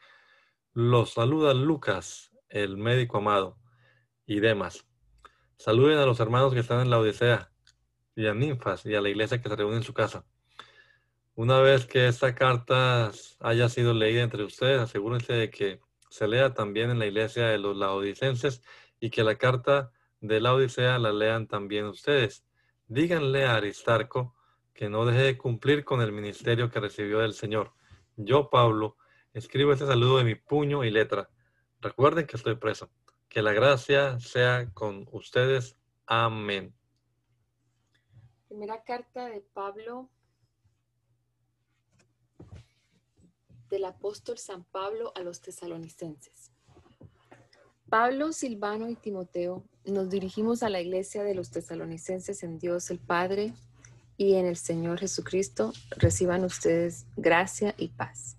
Los saluda Lucas, el médico amado, y demás. Saluden a los hermanos que están en la Odisea y a ninfas y a la iglesia que se reúne en su casa. Una vez que esta carta haya sido leída entre ustedes, asegúrense de que se lea también en la iglesia de los laodicenses y que la carta de la Odisea la lean también ustedes. Díganle a Aristarco que no deje de cumplir con el ministerio que recibió del Señor. Yo, Pablo, escribo este saludo de mi puño y letra. Recuerden que estoy preso. Que la gracia sea con ustedes. Amén. Primera carta de Pablo, del apóstol San Pablo a los tesalonicenses. Pablo, Silvano y Timoteo nos dirigimos a la iglesia de los tesalonicenses en Dios el Padre y en el Señor Jesucristo reciban ustedes gracia y paz.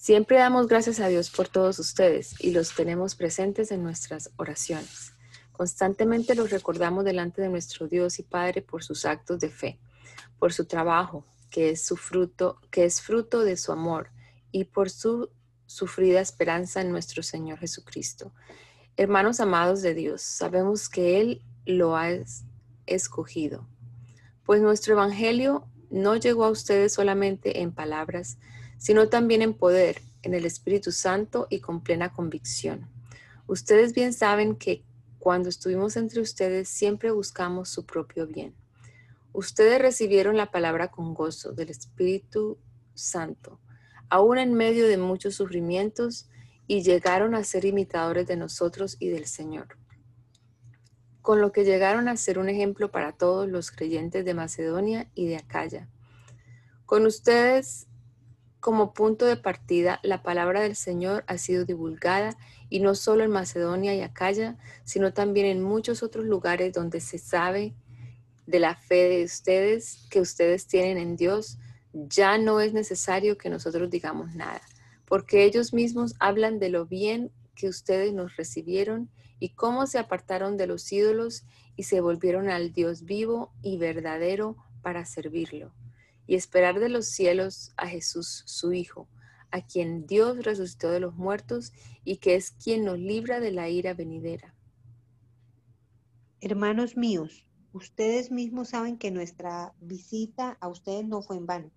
Siempre damos gracias a Dios por todos ustedes y los tenemos presentes en nuestras oraciones. Constantemente los recordamos delante de nuestro Dios y Padre por sus actos de fe, por su trabajo, que es su fruto, que es fruto de su amor, y por su sufrida esperanza en nuestro Señor Jesucristo. Hermanos amados de Dios, sabemos que Él lo ha escogido pues nuestro Evangelio no llegó a ustedes solamente en palabras, sino también en poder, en el Espíritu Santo y con plena convicción. Ustedes bien saben que cuando estuvimos entre ustedes siempre buscamos su propio bien. Ustedes recibieron la palabra con gozo del Espíritu Santo, aún en medio de muchos sufrimientos, y llegaron a ser imitadores de nosotros y del Señor con lo que llegaron a ser un ejemplo para todos los creyentes de Macedonia y de Acaya. Con ustedes como punto de partida, la palabra del Señor ha sido divulgada y no solo en Macedonia y Acaya, sino también en muchos otros lugares donde se sabe de la fe de ustedes que ustedes tienen en Dios. Ya no es necesario que nosotros digamos nada, porque ellos mismos hablan de lo bien que ustedes nos recibieron y cómo se apartaron de los ídolos y se volvieron al Dios vivo y verdadero para servirlo y esperar de los cielos a Jesús, su Hijo, a quien Dios resucitó de los muertos y que es quien nos libra de la ira venidera. Hermanos míos, ustedes mismos saben que nuestra visita a ustedes no fue en vano.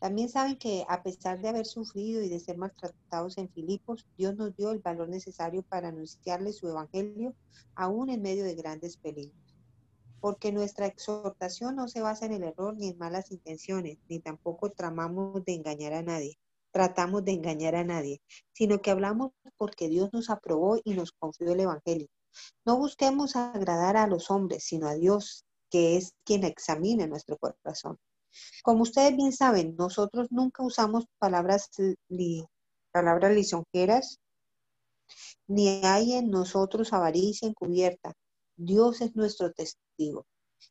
También saben que a pesar de haber sufrido y de ser maltratados en Filipos, Dios nos dio el valor necesario para anunciarles su evangelio aún en medio de grandes peligros. Porque nuestra exhortación no se basa en el error ni en malas intenciones, ni tampoco tramamos de engañar a nadie, tratamos de engañar a nadie, sino que hablamos porque Dios nos aprobó y nos confió el evangelio. No busquemos agradar a los hombres, sino a Dios, que es quien examina nuestro corazón. Como ustedes bien saben, nosotros nunca usamos palabras, palabras lisonjeras, ni hay en nosotros avaricia encubierta. Dios es nuestro testigo.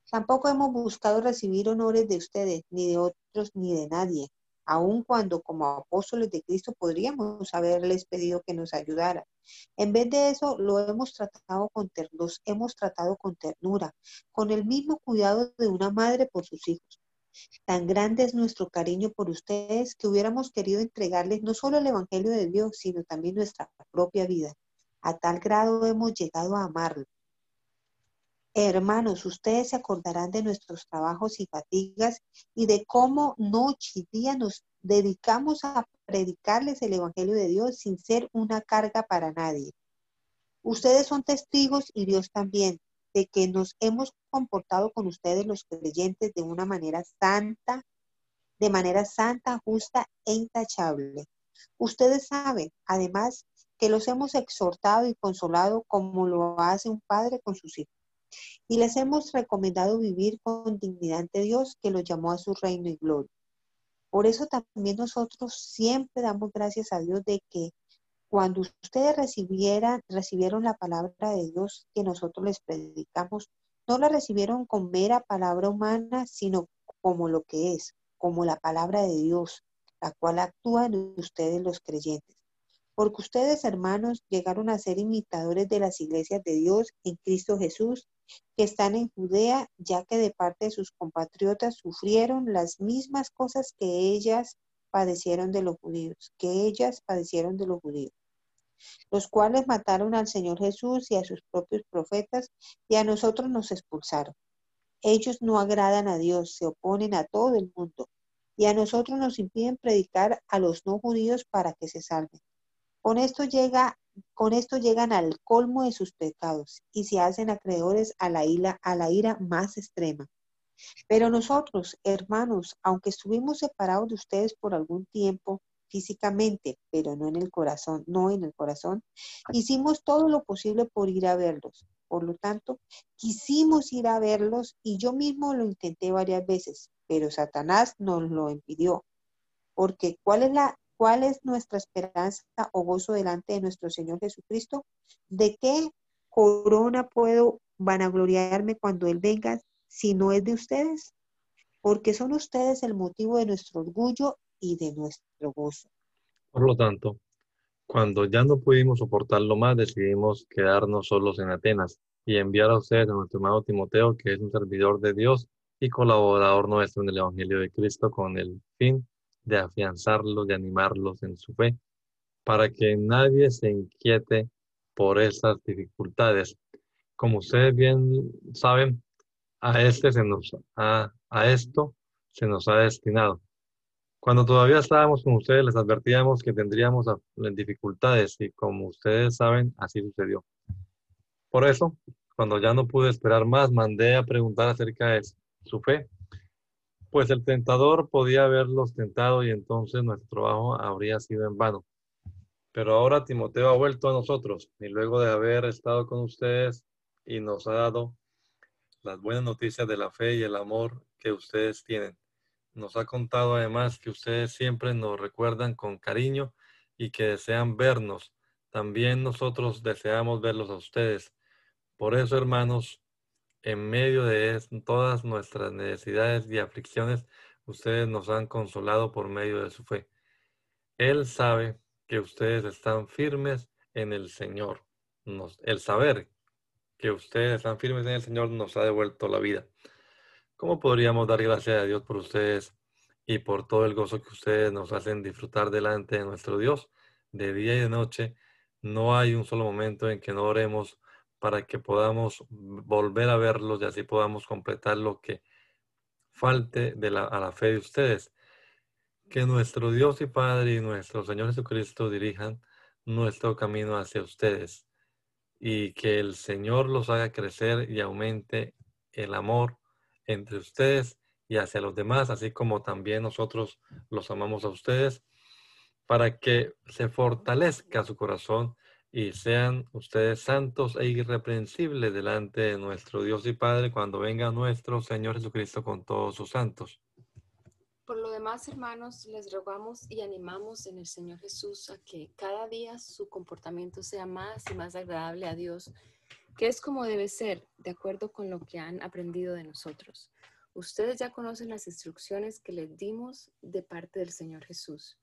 Tampoco hemos buscado recibir honores de ustedes, ni de otros, ni de nadie, aun cuando como apóstoles de Cristo podríamos haberles pedido que nos ayudara. En vez de eso, lo hemos tratado con los hemos tratado con ternura, con el mismo cuidado de una madre por sus hijos. Tan grande es nuestro cariño por ustedes que hubiéramos querido entregarles no solo el Evangelio de Dios, sino también nuestra propia vida. A tal grado hemos llegado a amarlo. Hermanos, ustedes se acordarán de nuestros trabajos y fatigas y de cómo noche y día nos dedicamos a predicarles el Evangelio de Dios sin ser una carga para nadie. Ustedes son testigos y Dios también de que nos hemos comportado con ustedes los creyentes de una manera santa, de manera santa, justa e intachable. Ustedes saben, además, que los hemos exhortado y consolado como lo hace un padre con sus hijos. Y les hemos recomendado vivir con dignidad ante Dios que los llamó a su reino y gloria. Por eso también nosotros siempre damos gracias a Dios de que cuando ustedes recibieran, recibieron la palabra de Dios que nosotros les predicamos, no la recibieron con mera palabra humana, sino como lo que es, como la palabra de Dios, la cual actúa en ustedes los creyentes. Porque ustedes, hermanos, llegaron a ser imitadores de las iglesias de Dios en Cristo Jesús, que están en Judea, ya que de parte de sus compatriotas sufrieron las mismas cosas que ellas padecieron de los judíos, que ellas padecieron de los judíos los cuales mataron al Señor Jesús y a sus propios profetas, y a nosotros nos expulsaron. Ellos no agradan a Dios, se oponen a todo el mundo, y a nosotros nos impiden predicar a los no judíos para que se salven. Con esto llega con esto llegan al colmo de sus pecados y se hacen acreedores a la ira, a la ira más extrema. Pero nosotros, hermanos, aunque estuvimos separados de ustedes por algún tiempo, físicamente, pero no en el corazón, no en el corazón, hicimos todo lo posible por ir a verlos. Por lo tanto, quisimos ir a verlos y yo mismo lo intenté varias veces, pero Satanás nos lo impidió. Porque ¿cuál es la cuál es nuestra esperanza o gozo delante de nuestro Señor Jesucristo? ¿De qué corona puedo vanagloriarme cuando él venga si no es de ustedes? Porque son ustedes el motivo de nuestro orgullo y de nuestro gozo. Por lo tanto, cuando ya no pudimos soportarlo más, decidimos quedarnos solos en Atenas y enviar a ustedes a nuestro hermano Timoteo, que es un servidor de Dios y colaborador nuestro en el Evangelio de Cristo, con el fin de afianzarlos y animarlos en su fe, para que nadie se inquiete por esas dificultades. Como ustedes bien saben, a este se nos a esto se nos ha destinado cuando todavía estábamos con ustedes, les advertíamos que tendríamos dificultades y como ustedes saben, así sucedió. Por eso, cuando ya no pude esperar más, mandé a preguntar acerca de su fe, pues el tentador podía haberlos tentado y entonces nuestro trabajo habría sido en vano. Pero ahora Timoteo ha vuelto a nosotros y luego de haber estado con ustedes y nos ha dado las buenas noticias de la fe y el amor que ustedes tienen nos ha contado además que ustedes siempre nos recuerdan con cariño y que desean vernos. También nosotros deseamos verlos a ustedes. Por eso, hermanos, en medio de todas nuestras necesidades y aflicciones, ustedes nos han consolado por medio de su fe. Él sabe que ustedes están firmes en el Señor. el saber que ustedes están firmes en el Señor nos ha devuelto la vida. ¿Cómo podríamos dar gracias a Dios por ustedes y por todo el gozo que ustedes nos hacen disfrutar delante de nuestro Dios de día y de noche? No hay un solo momento en que no oremos para que podamos volver a verlos y así podamos completar lo que falte de la, a la fe de ustedes. Que nuestro Dios y Padre y nuestro Señor Jesucristo dirijan nuestro camino hacia ustedes y que el Señor los haga crecer y aumente el amor entre ustedes y hacia los demás, así como también nosotros los amamos a ustedes, para que se fortalezca su corazón y sean ustedes santos e irreprensibles delante de nuestro Dios y Padre cuando venga nuestro Señor Jesucristo con todos sus santos. Por lo demás, hermanos, les rogamos y animamos en el Señor Jesús a que cada día su comportamiento sea más y más agradable a Dios que es como debe ser, de acuerdo con lo que han aprendido de nosotros. Ustedes ya conocen las instrucciones que les dimos de parte del Señor Jesús.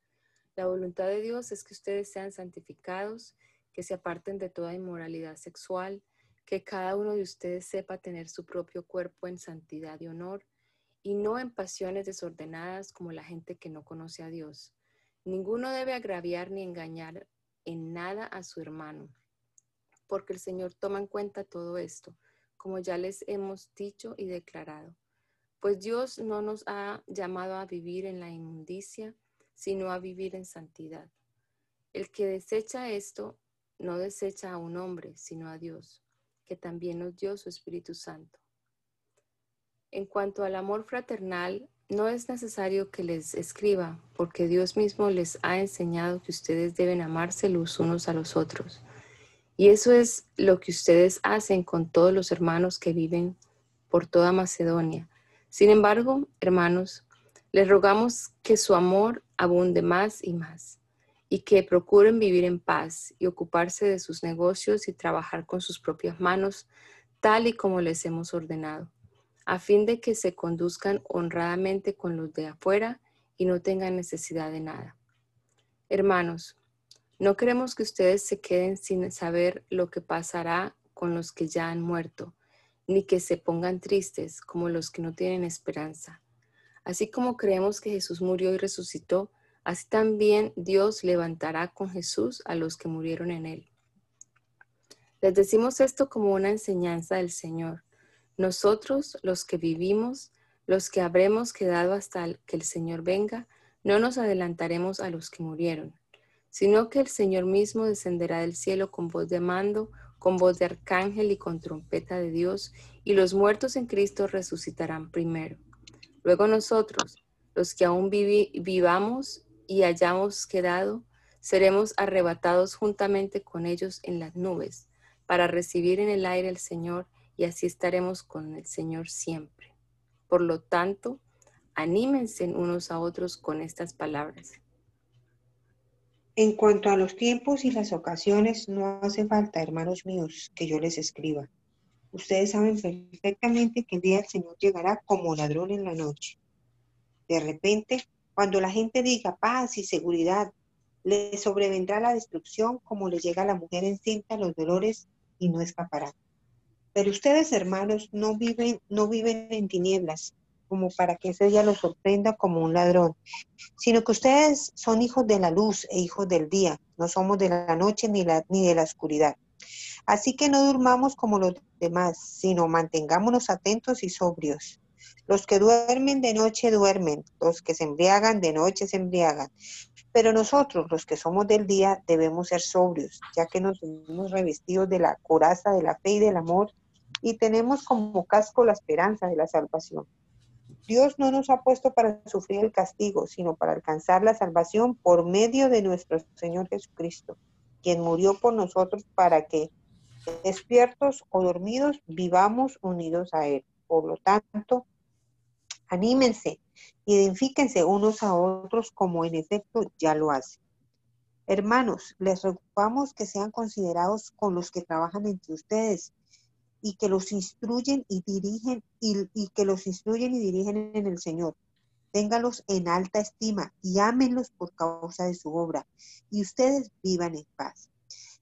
La voluntad de Dios es que ustedes sean santificados, que se aparten de toda inmoralidad sexual, que cada uno de ustedes sepa tener su propio cuerpo en santidad y honor, y no en pasiones desordenadas como la gente que no conoce a Dios. Ninguno debe agraviar ni engañar en nada a su hermano porque el Señor toma en cuenta todo esto, como ya les hemos dicho y declarado. Pues Dios no nos ha llamado a vivir en la inmundicia, sino a vivir en santidad. El que desecha esto no desecha a un hombre, sino a Dios, que también nos dio su Espíritu Santo. En cuanto al amor fraternal, no es necesario que les escriba, porque Dios mismo les ha enseñado que ustedes deben amarse los unos a los otros. Y eso es lo que ustedes hacen con todos los hermanos que viven por toda Macedonia. Sin embargo, hermanos, les rogamos que su amor abunde más y más, y que procuren vivir en paz y ocuparse de sus negocios y trabajar con sus propias manos, tal y como les hemos ordenado, a fin de que se conduzcan honradamente con los de afuera y no tengan necesidad de nada. Hermanos, no queremos que ustedes se queden sin saber lo que pasará con los que ya han muerto, ni que se pongan tristes como los que no tienen esperanza. Así como creemos que Jesús murió y resucitó, así también Dios levantará con Jesús a los que murieron en él. Les decimos esto como una enseñanza del Señor. Nosotros, los que vivimos, los que habremos quedado hasta que el Señor venga, no nos adelantaremos a los que murieron, sino que el Señor mismo descenderá del cielo con voz de mando, con voz de arcángel y con trompeta de Dios, y los muertos en Cristo resucitarán primero. Luego nosotros, los que aún vivamos y hayamos quedado, seremos arrebatados juntamente con ellos en las nubes, para recibir en el aire al Señor, y así estaremos con el Señor siempre. Por lo tanto, anímense unos a otros con estas palabras. En cuanto a los tiempos y las ocasiones, no hace falta, hermanos míos, que yo les escriba Ustedes saben perfectamente que el día del Señor llegará como ladrón en la noche. De repente, cuando la gente diga paz y seguridad, le sobrevendrá la destrucción como le llega a la mujer encinta los dolores y no escapará. Pero ustedes, hermanos, no viven, no viven en tinieblas, como para que ese día los sorprenda como un ladrón, sino que ustedes son hijos de la luz e hijos del día, no somos de la noche ni, la, ni de la oscuridad. Así que no durmamos como los demás, sino mantengámonos atentos y sobrios. Los que duermen de noche duermen, los que se embriagan de noche se embriagan. Pero nosotros, los que somos del día, debemos ser sobrios, ya que nos hemos revestidos de la coraza de la fe y del amor y tenemos como casco la esperanza de la salvación. Dios no nos ha puesto para sufrir el castigo, sino para alcanzar la salvación por medio de nuestro Señor Jesucristo, quien murió por nosotros para que despiertos o dormidos, vivamos unidos a Él. Por lo tanto, anímense, identifíquense unos a otros como en efecto ya lo hacen. Hermanos, les rogamos que sean considerados con los que trabajan entre ustedes y que los instruyen y dirigen y, que los instruyen y dirigen en el Señor. Téngalos en alta estima y ámenlos por causa de su obra y ustedes vivan en paz.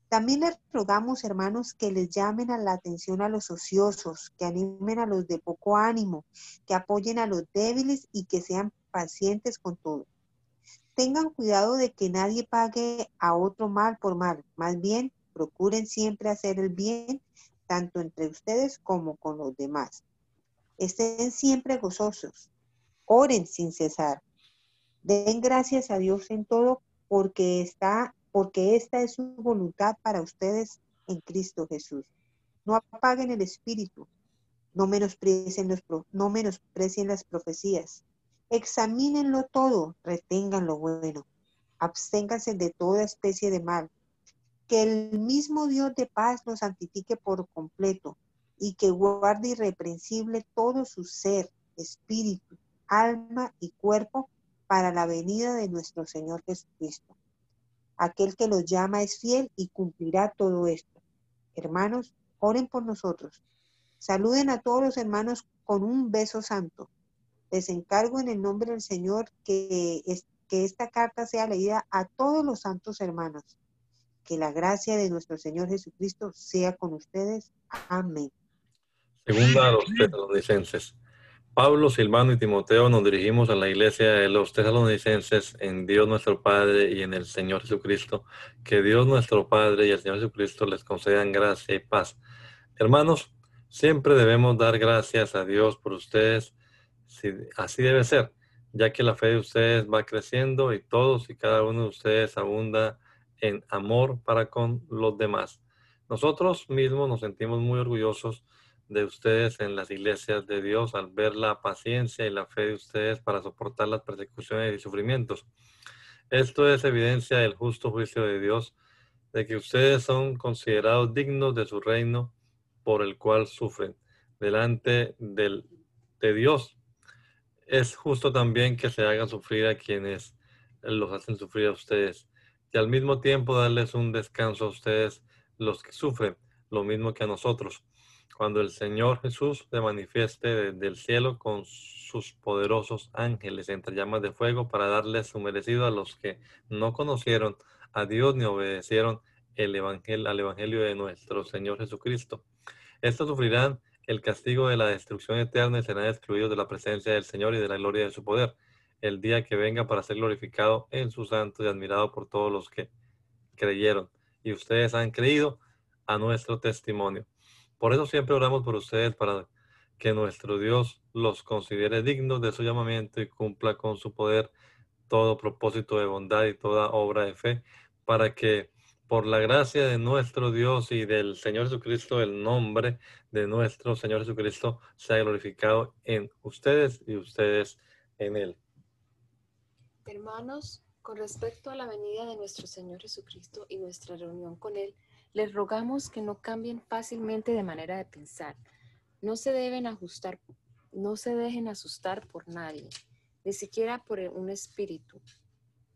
También les rogamos, hermanos, que les llamen a la atención a los ociosos, que animen a los de poco ánimo, que apoyen a los débiles y que sean pacientes con todo. Tengan cuidado de que nadie pague a otro mal por mal. Más bien, procuren siempre hacer el bien, tanto entre ustedes como con los demás. Estén siempre gozosos. Oren sin cesar. Den gracias a Dios en todo porque está porque esta es su voluntad para ustedes en Cristo Jesús. No apaguen el espíritu, no menosprecien, los, no menosprecien las profecías. Examínenlo todo, retengan lo bueno. Absténganse de toda especie de mal. Que el mismo Dios de paz los santifique por completo y que guarde irreprensible todo su ser, espíritu, alma y cuerpo para la venida de nuestro Señor Jesucristo. Aquel que los llama es fiel y cumplirá todo esto. Hermanos, oren por nosotros. Saluden a todos los hermanos con un beso santo. Les encargo en el nombre del Señor que, esta carta sea leída a todos los santos hermanos. Que la gracia de nuestro Señor Jesucristo sea con ustedes. Amén. Segunda a los tesalonicenses. Pablo, Silvano y Timoteo nos dirigimos a la iglesia de los tesalonicenses en Dios nuestro Padre y en el Señor Jesucristo. Que Dios nuestro Padre y el Señor Jesucristo les concedan gracia y paz. Hermanos, siempre debemos dar gracias a Dios por ustedes. así debe ser, ya que la fe de ustedes va creciendo y todos y cada uno de ustedes abunda en amor para con los demás. Nosotros mismos nos sentimos muy orgullosos de ustedes en las iglesias de Dios al ver la paciencia y la fe de ustedes para soportar las persecuciones y sufrimientos. Esto es evidencia del justo juicio de Dios, de que ustedes son considerados dignos de su reino por el cual sufren delante del, de Dios. Es justo también que se hagan sufrir a quienes los hacen sufrir a ustedes. y al mismo tiempo darles un descanso a ustedes los que sufren, lo mismo que a nosotros. Cuando el Señor Jesús se manifieste desde el cielo con sus poderosos ángeles entre llamas de fuego para darles su merecido a los que no conocieron a Dios ni obedecieron el evangelio, al Evangelio de nuestro Señor Jesucristo. Estos sufrirán el castigo de la destrucción eterna y serán excluidos de la presencia del Señor y de la gloria de su poder, el día que venga para ser glorificado en su santo y admirado por todos los que creyeron. Y ustedes han creído a nuestro testimonio. Por eso siempre oramos por ustedes para que nuestro Dios los considere dignos de su llamamiento y cumpla con su poder todo propósito de bondad y toda obra de fe, para que por la gracia de nuestro Dios y del Señor Jesucristo, el nombre de nuestro Señor Jesucristo sea glorificado en ustedes y ustedes en Él. Hermanos, con respecto a la venida de nuestro Señor Jesucristo y nuestra reunión con Él, les rogamos que no cambien fácilmente de manera de pensar. No se deben ajustar, no se dejen asustar por nadie, ni siquiera por un espíritu,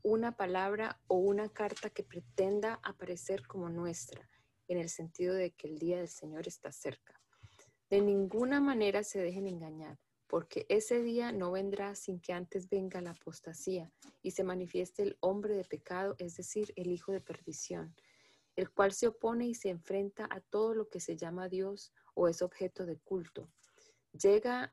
una palabra o una carta que pretenda aparecer como nuestra, en el sentido de que el día del Señor está cerca. De ninguna manera se dejen engañar, porque ese día no vendrá sin que antes venga la apostasía y se manifieste el hombre de pecado, es decir, el hijo de perdición el cual se opone y se enfrenta a todo lo que se llama Dios o es objeto de culto. Llega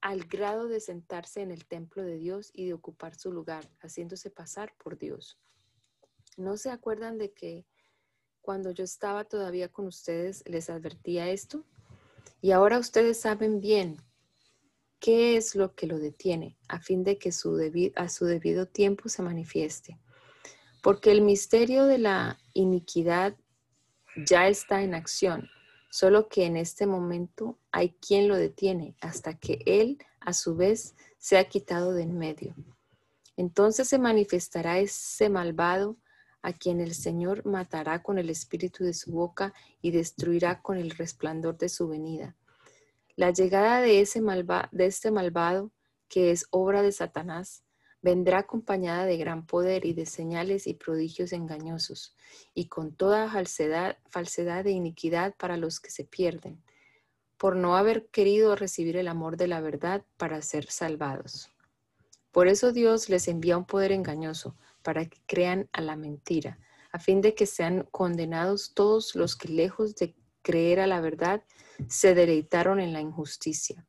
al grado de sentarse en el templo de Dios y de ocupar su lugar, haciéndose pasar por Dios. ¿No se acuerdan de que cuando yo estaba todavía con ustedes les advertía esto? Y ahora ustedes saben bien qué es lo que lo detiene, a fin de que su a su debido tiempo se manifieste. Porque el misterio de la iniquidad ya está en acción, solo que en este momento hay quien lo detiene hasta que él, a su vez, se ha quitado de en medio. Entonces se manifestará ese malvado a quien el Señor matará con el espíritu de su boca y destruirá con el resplandor de su venida. La llegada de, ese de este malvado, que es obra de Satanás, vendrá acompañada de gran poder y de señales y prodigios engañosos, y con toda falsedad, e iniquidad para los que se pierden, por no haber querido recibir el amor de la verdad para ser salvados. Por eso Dios les envía un poder engañoso, para que crean a la mentira, a fin de que sean condenados todos los que lejos de creer a la verdad, se deleitaron en la injusticia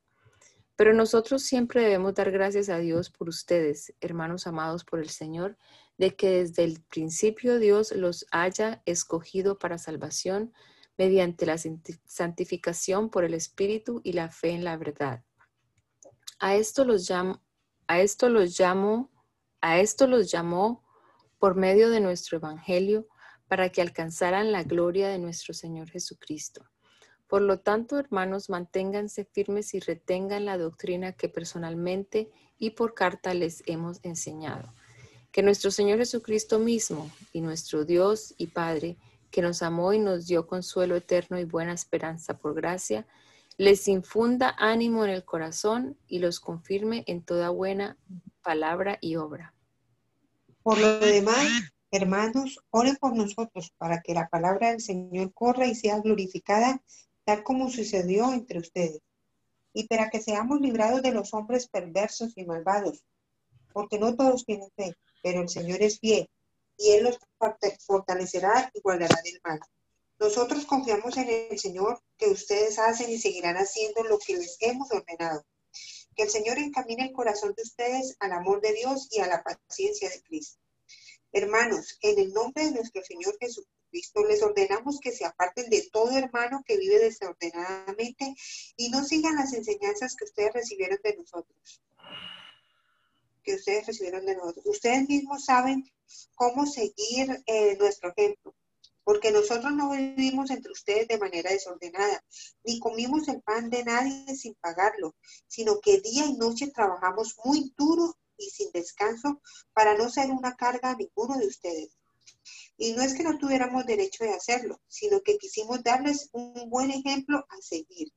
pero nosotros siempre debemos dar gracias a Dios por ustedes, hermanos amados por el Señor, de que desde el principio Dios los haya escogido para salvación mediante la santificación por el Espíritu y la fe en la verdad. A esto los llamo, a esto los llamo, a esto los llamó por medio de nuestro evangelio para que alcanzaran la gloria de nuestro Señor Jesucristo. Por lo tanto, hermanos, manténganse firmes y retengan la doctrina que personalmente y por carta les hemos enseñado. Que nuestro Señor Jesucristo mismo y nuestro Dios y Padre, que nos amó y nos dio consuelo eterno y buena esperanza por gracia, les infunda ánimo en el corazón y los confirme en toda buena palabra y obra. Por lo demás, hermanos, oren por nosotros para que la palabra del Señor corra y sea glorificada tal como sucedió entre ustedes, y para que seamos librados de los hombres perversos y malvados, porque no todos tienen fe, pero el Señor es fiel, y Él los fortalecerá y guardará del mal. Nosotros confiamos en el Señor que ustedes hacen y seguirán haciendo lo que les hemos ordenado. Que el Señor encamine el corazón de ustedes al amor de Dios y a la paciencia de Cristo. Hermanos, en el nombre de nuestro Señor Jesucristo, les ordenamos que se aparten de todo hermano que vive desordenadamente y no sigan las enseñanzas que ustedes recibieron de nosotros. Que ustedes recibieron de nosotros. Ustedes mismos saben cómo seguir eh, nuestro ejemplo, porque nosotros no vivimos entre ustedes de manera desordenada, ni comimos el pan de nadie sin pagarlo, sino que día y noche trabajamos muy duro y sin descanso para no ser una carga a ninguno de ustedes. Y no es que no tuviéramos derecho de hacerlo, sino que quisimos darles un buen ejemplo a seguir.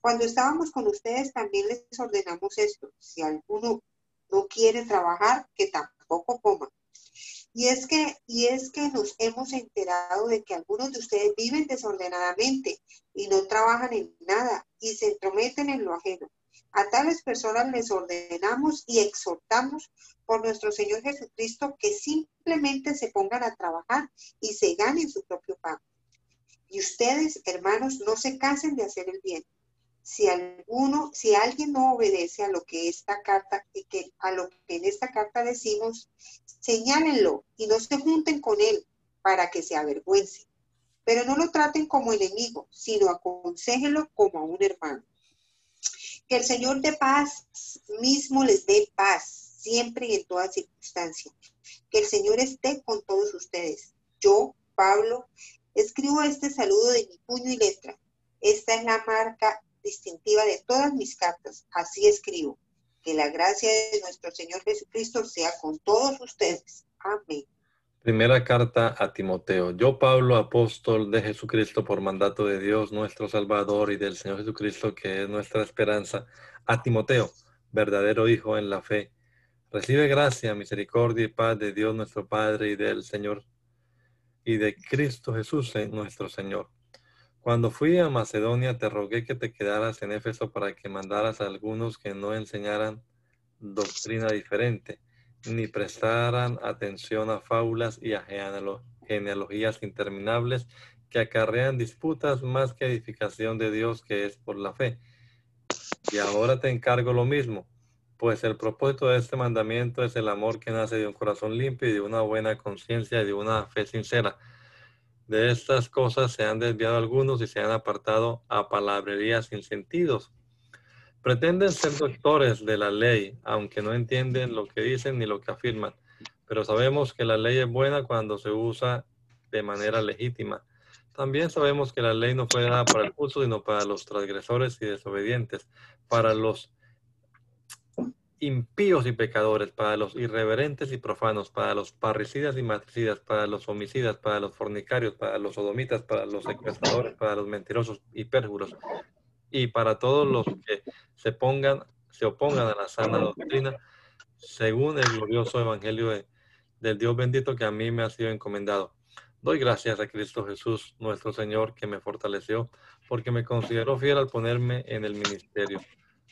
Cuando estábamos con ustedes también les ordenamos esto. Si alguno no quiere trabajar, que tampoco coma. Y es que, y es que nos hemos enterado de que algunos de ustedes viven desordenadamente y no trabajan en nada y se entrometen en lo ajeno. A tales personas les ordenamos y exhortamos por nuestro Señor Jesucristo que simplemente se pongan a trabajar y se ganen su propio pan. Y ustedes, hermanos, no se cansen de hacer el bien. Si alguno, si alguien no obedece a lo que esta carta a lo que en esta carta decimos, señálenlo y no se junten con él para que se avergüence. Pero no lo traten como enemigo, sino aconsejenlo como a un hermano. Que el Señor de paz mismo les dé paz siempre y en toda circunstancia. Que el Señor esté con todos ustedes. Yo, Pablo, escribo este saludo de mi puño y letra. Esta es la marca distintiva de todas mis cartas. Así escribo. Que la gracia de nuestro Señor Jesucristo sea con todos ustedes. Amén. Primera carta a Timoteo. Yo, Pablo, apóstol de Jesucristo por mandato de Dios nuestro Salvador y del Señor Jesucristo, que es nuestra esperanza, a Timoteo, verdadero Hijo en la fe. Recibe gracia, misericordia y paz de Dios nuestro Padre y del Señor y de Cristo Jesús nuestro Señor. Cuando fui a Macedonia te rogué que te quedaras en Éfeso para que mandaras a algunos que no enseñaran doctrina diferente ni prestaran atención a fábulas y a genealogías interminables que acarrean disputas más que edificación de Dios que es por la fe. Y ahora te encargo lo mismo, pues el propósito de este mandamiento es el amor que nace de un corazón limpio y de una buena conciencia y de una fe sincera. De estas cosas se han desviado algunos y se han apartado a palabrerías sin sentidos Pretenden ser doctores de la ley, aunque no entienden lo que dicen ni lo que afirman, pero sabemos que la ley es buena cuando se usa de manera legítima. También sabemos que la ley no fue dada para el justo, sino para los transgresores y desobedientes, para los impíos y pecadores, para los irreverentes y profanos, para los parricidas y matricidas, para los homicidas, para los fornicarios, para los sodomitas, para los secuestradores, para los mentirosos y pérjuros, y para todos los que se pongan, se opongan a la sana doctrina, según el glorioso evangelio del Dios bendito que a mí me ha sido encomendado. Doy gracias a Cristo Jesús, nuestro Señor, que me fortaleció, porque me consideró fiel al ponerme en el ministerio.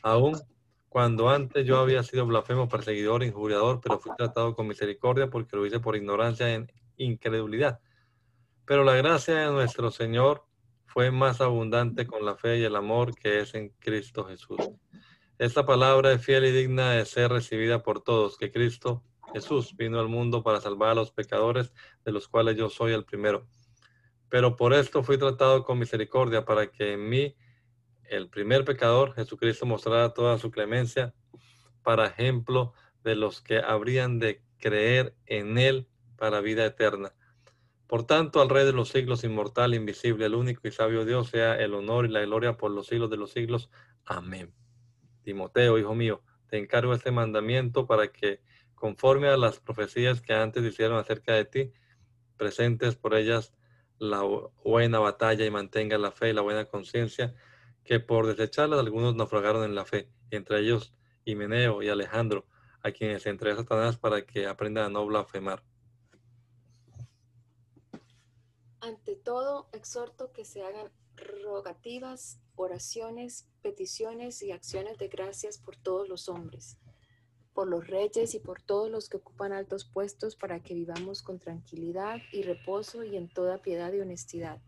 Aún cuando antes yo había sido blasfemo, perseguidor, injuriador, pero fui tratado con misericordia porque lo hice por ignorancia en incredulidad. Pero la gracia de nuestro Señor fue más abundante con la fe y el amor que es en Cristo Jesús. Esta palabra es fiel y digna de ser recibida por todos, que Cristo Jesús vino al mundo para salvar a los pecadores, de los cuales yo soy el primero. Pero por esto fui tratado con misericordia, para que en mí, el primer pecador, Jesucristo mostrara toda su clemencia, para ejemplo de los que habrían de creer en Él para vida eterna. Por tanto, al Rey de los siglos, inmortal, invisible, el único y sabio Dios, sea el honor y la gloria por los siglos de los siglos. Amén. Timoteo, hijo mío, te encargo este mandamiento para que, conforme a las profecías que antes hicieron acerca de ti, presentes por ellas la buena batalla y mantenga la fe y la buena conciencia, que por desecharlas algunos naufragaron en la fe, entre ellos Himeneo y Alejandro, a quienes entregó Satanás para que aprendan a no blasfemar. Ante todo, exhorto que se hagan rogativas, oraciones, peticiones y acciones de gracias por todos los hombres, por los reyes y por todos los que ocupan altos puestos para que vivamos con tranquilidad y reposo y en toda piedad y honestidad,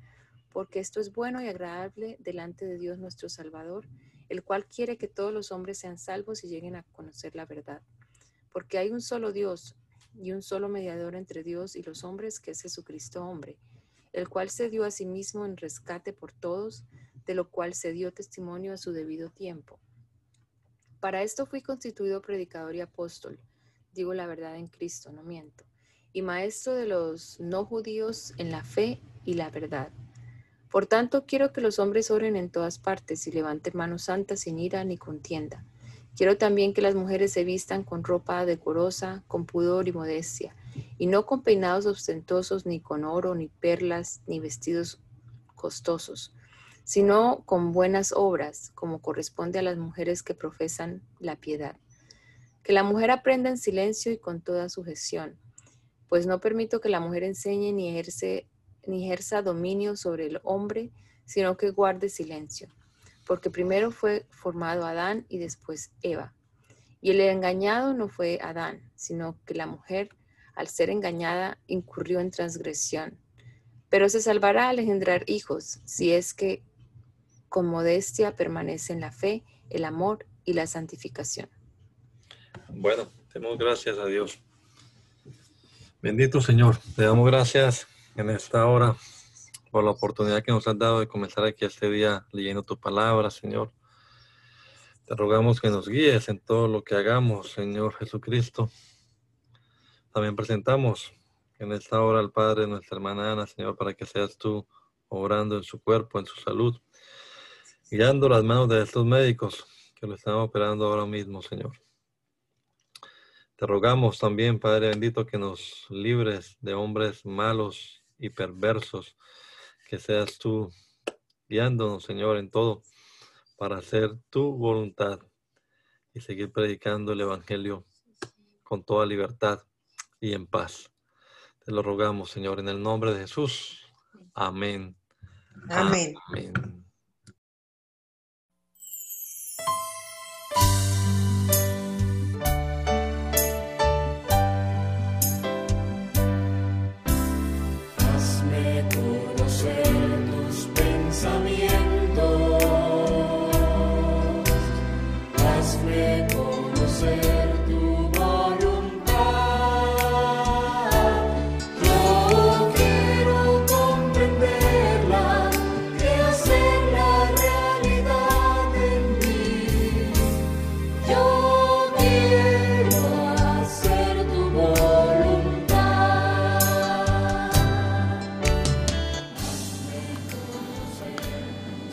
porque esto es bueno y agradable delante de Dios nuestro Salvador, el cual quiere que todos los hombres sean salvos y lleguen a conocer la verdad. Porque hay un solo Dios y un solo mediador entre Dios y los hombres, que es Jesucristo hombre el cual se dio a sí mismo en rescate por todos, de lo cual se dio testimonio a su debido tiempo. Para esto fui constituido predicador y apóstol, digo la verdad en Cristo, no miento, y maestro de los no judíos en la fe y la verdad. Por tanto, quiero que los hombres oren en todas partes y levanten manos santas sin ira ni contienda. Quiero también que las mujeres se vistan con ropa decorosa, con pudor y modestia y no con peinados ostentosos, ni con oro, ni perlas, ni vestidos costosos, sino con buenas obras, como corresponde a las mujeres que profesan la piedad. Que la mujer aprenda en silencio y con toda sujeción, pues no permito que la mujer enseñe ni, ejerce, ni ejerza dominio sobre el hombre, sino que guarde silencio, porque primero fue formado Adán y después Eva. Y el engañado no fue Adán, sino que la mujer, al ser engañada, incurrió en transgresión. Pero se salvará al engendrar hijos, si es que con modestia permanece en la fe, el amor y la santificación. Bueno, demos gracias a Dios. Bendito Señor, te damos gracias en esta hora por la oportunidad que nos has dado de comenzar aquí este día leyendo tu palabra, Señor. Te rogamos que nos guíes en todo lo que hagamos, Señor Jesucristo. También presentamos en esta hora al Padre, nuestra hermana Ana, Señor, para que seas tú obrando en su cuerpo, en su salud, guiando las manos de estos médicos que lo están operando ahora mismo, Señor. Te rogamos también, Padre bendito, que nos libres de hombres malos y perversos, que seas tú guiándonos, Señor, en todo para hacer tu voluntad y seguir predicando el Evangelio con toda libertad y en paz. Te lo rogamos, Señor, en el nombre de Jesús. Amén. Amén. Amén.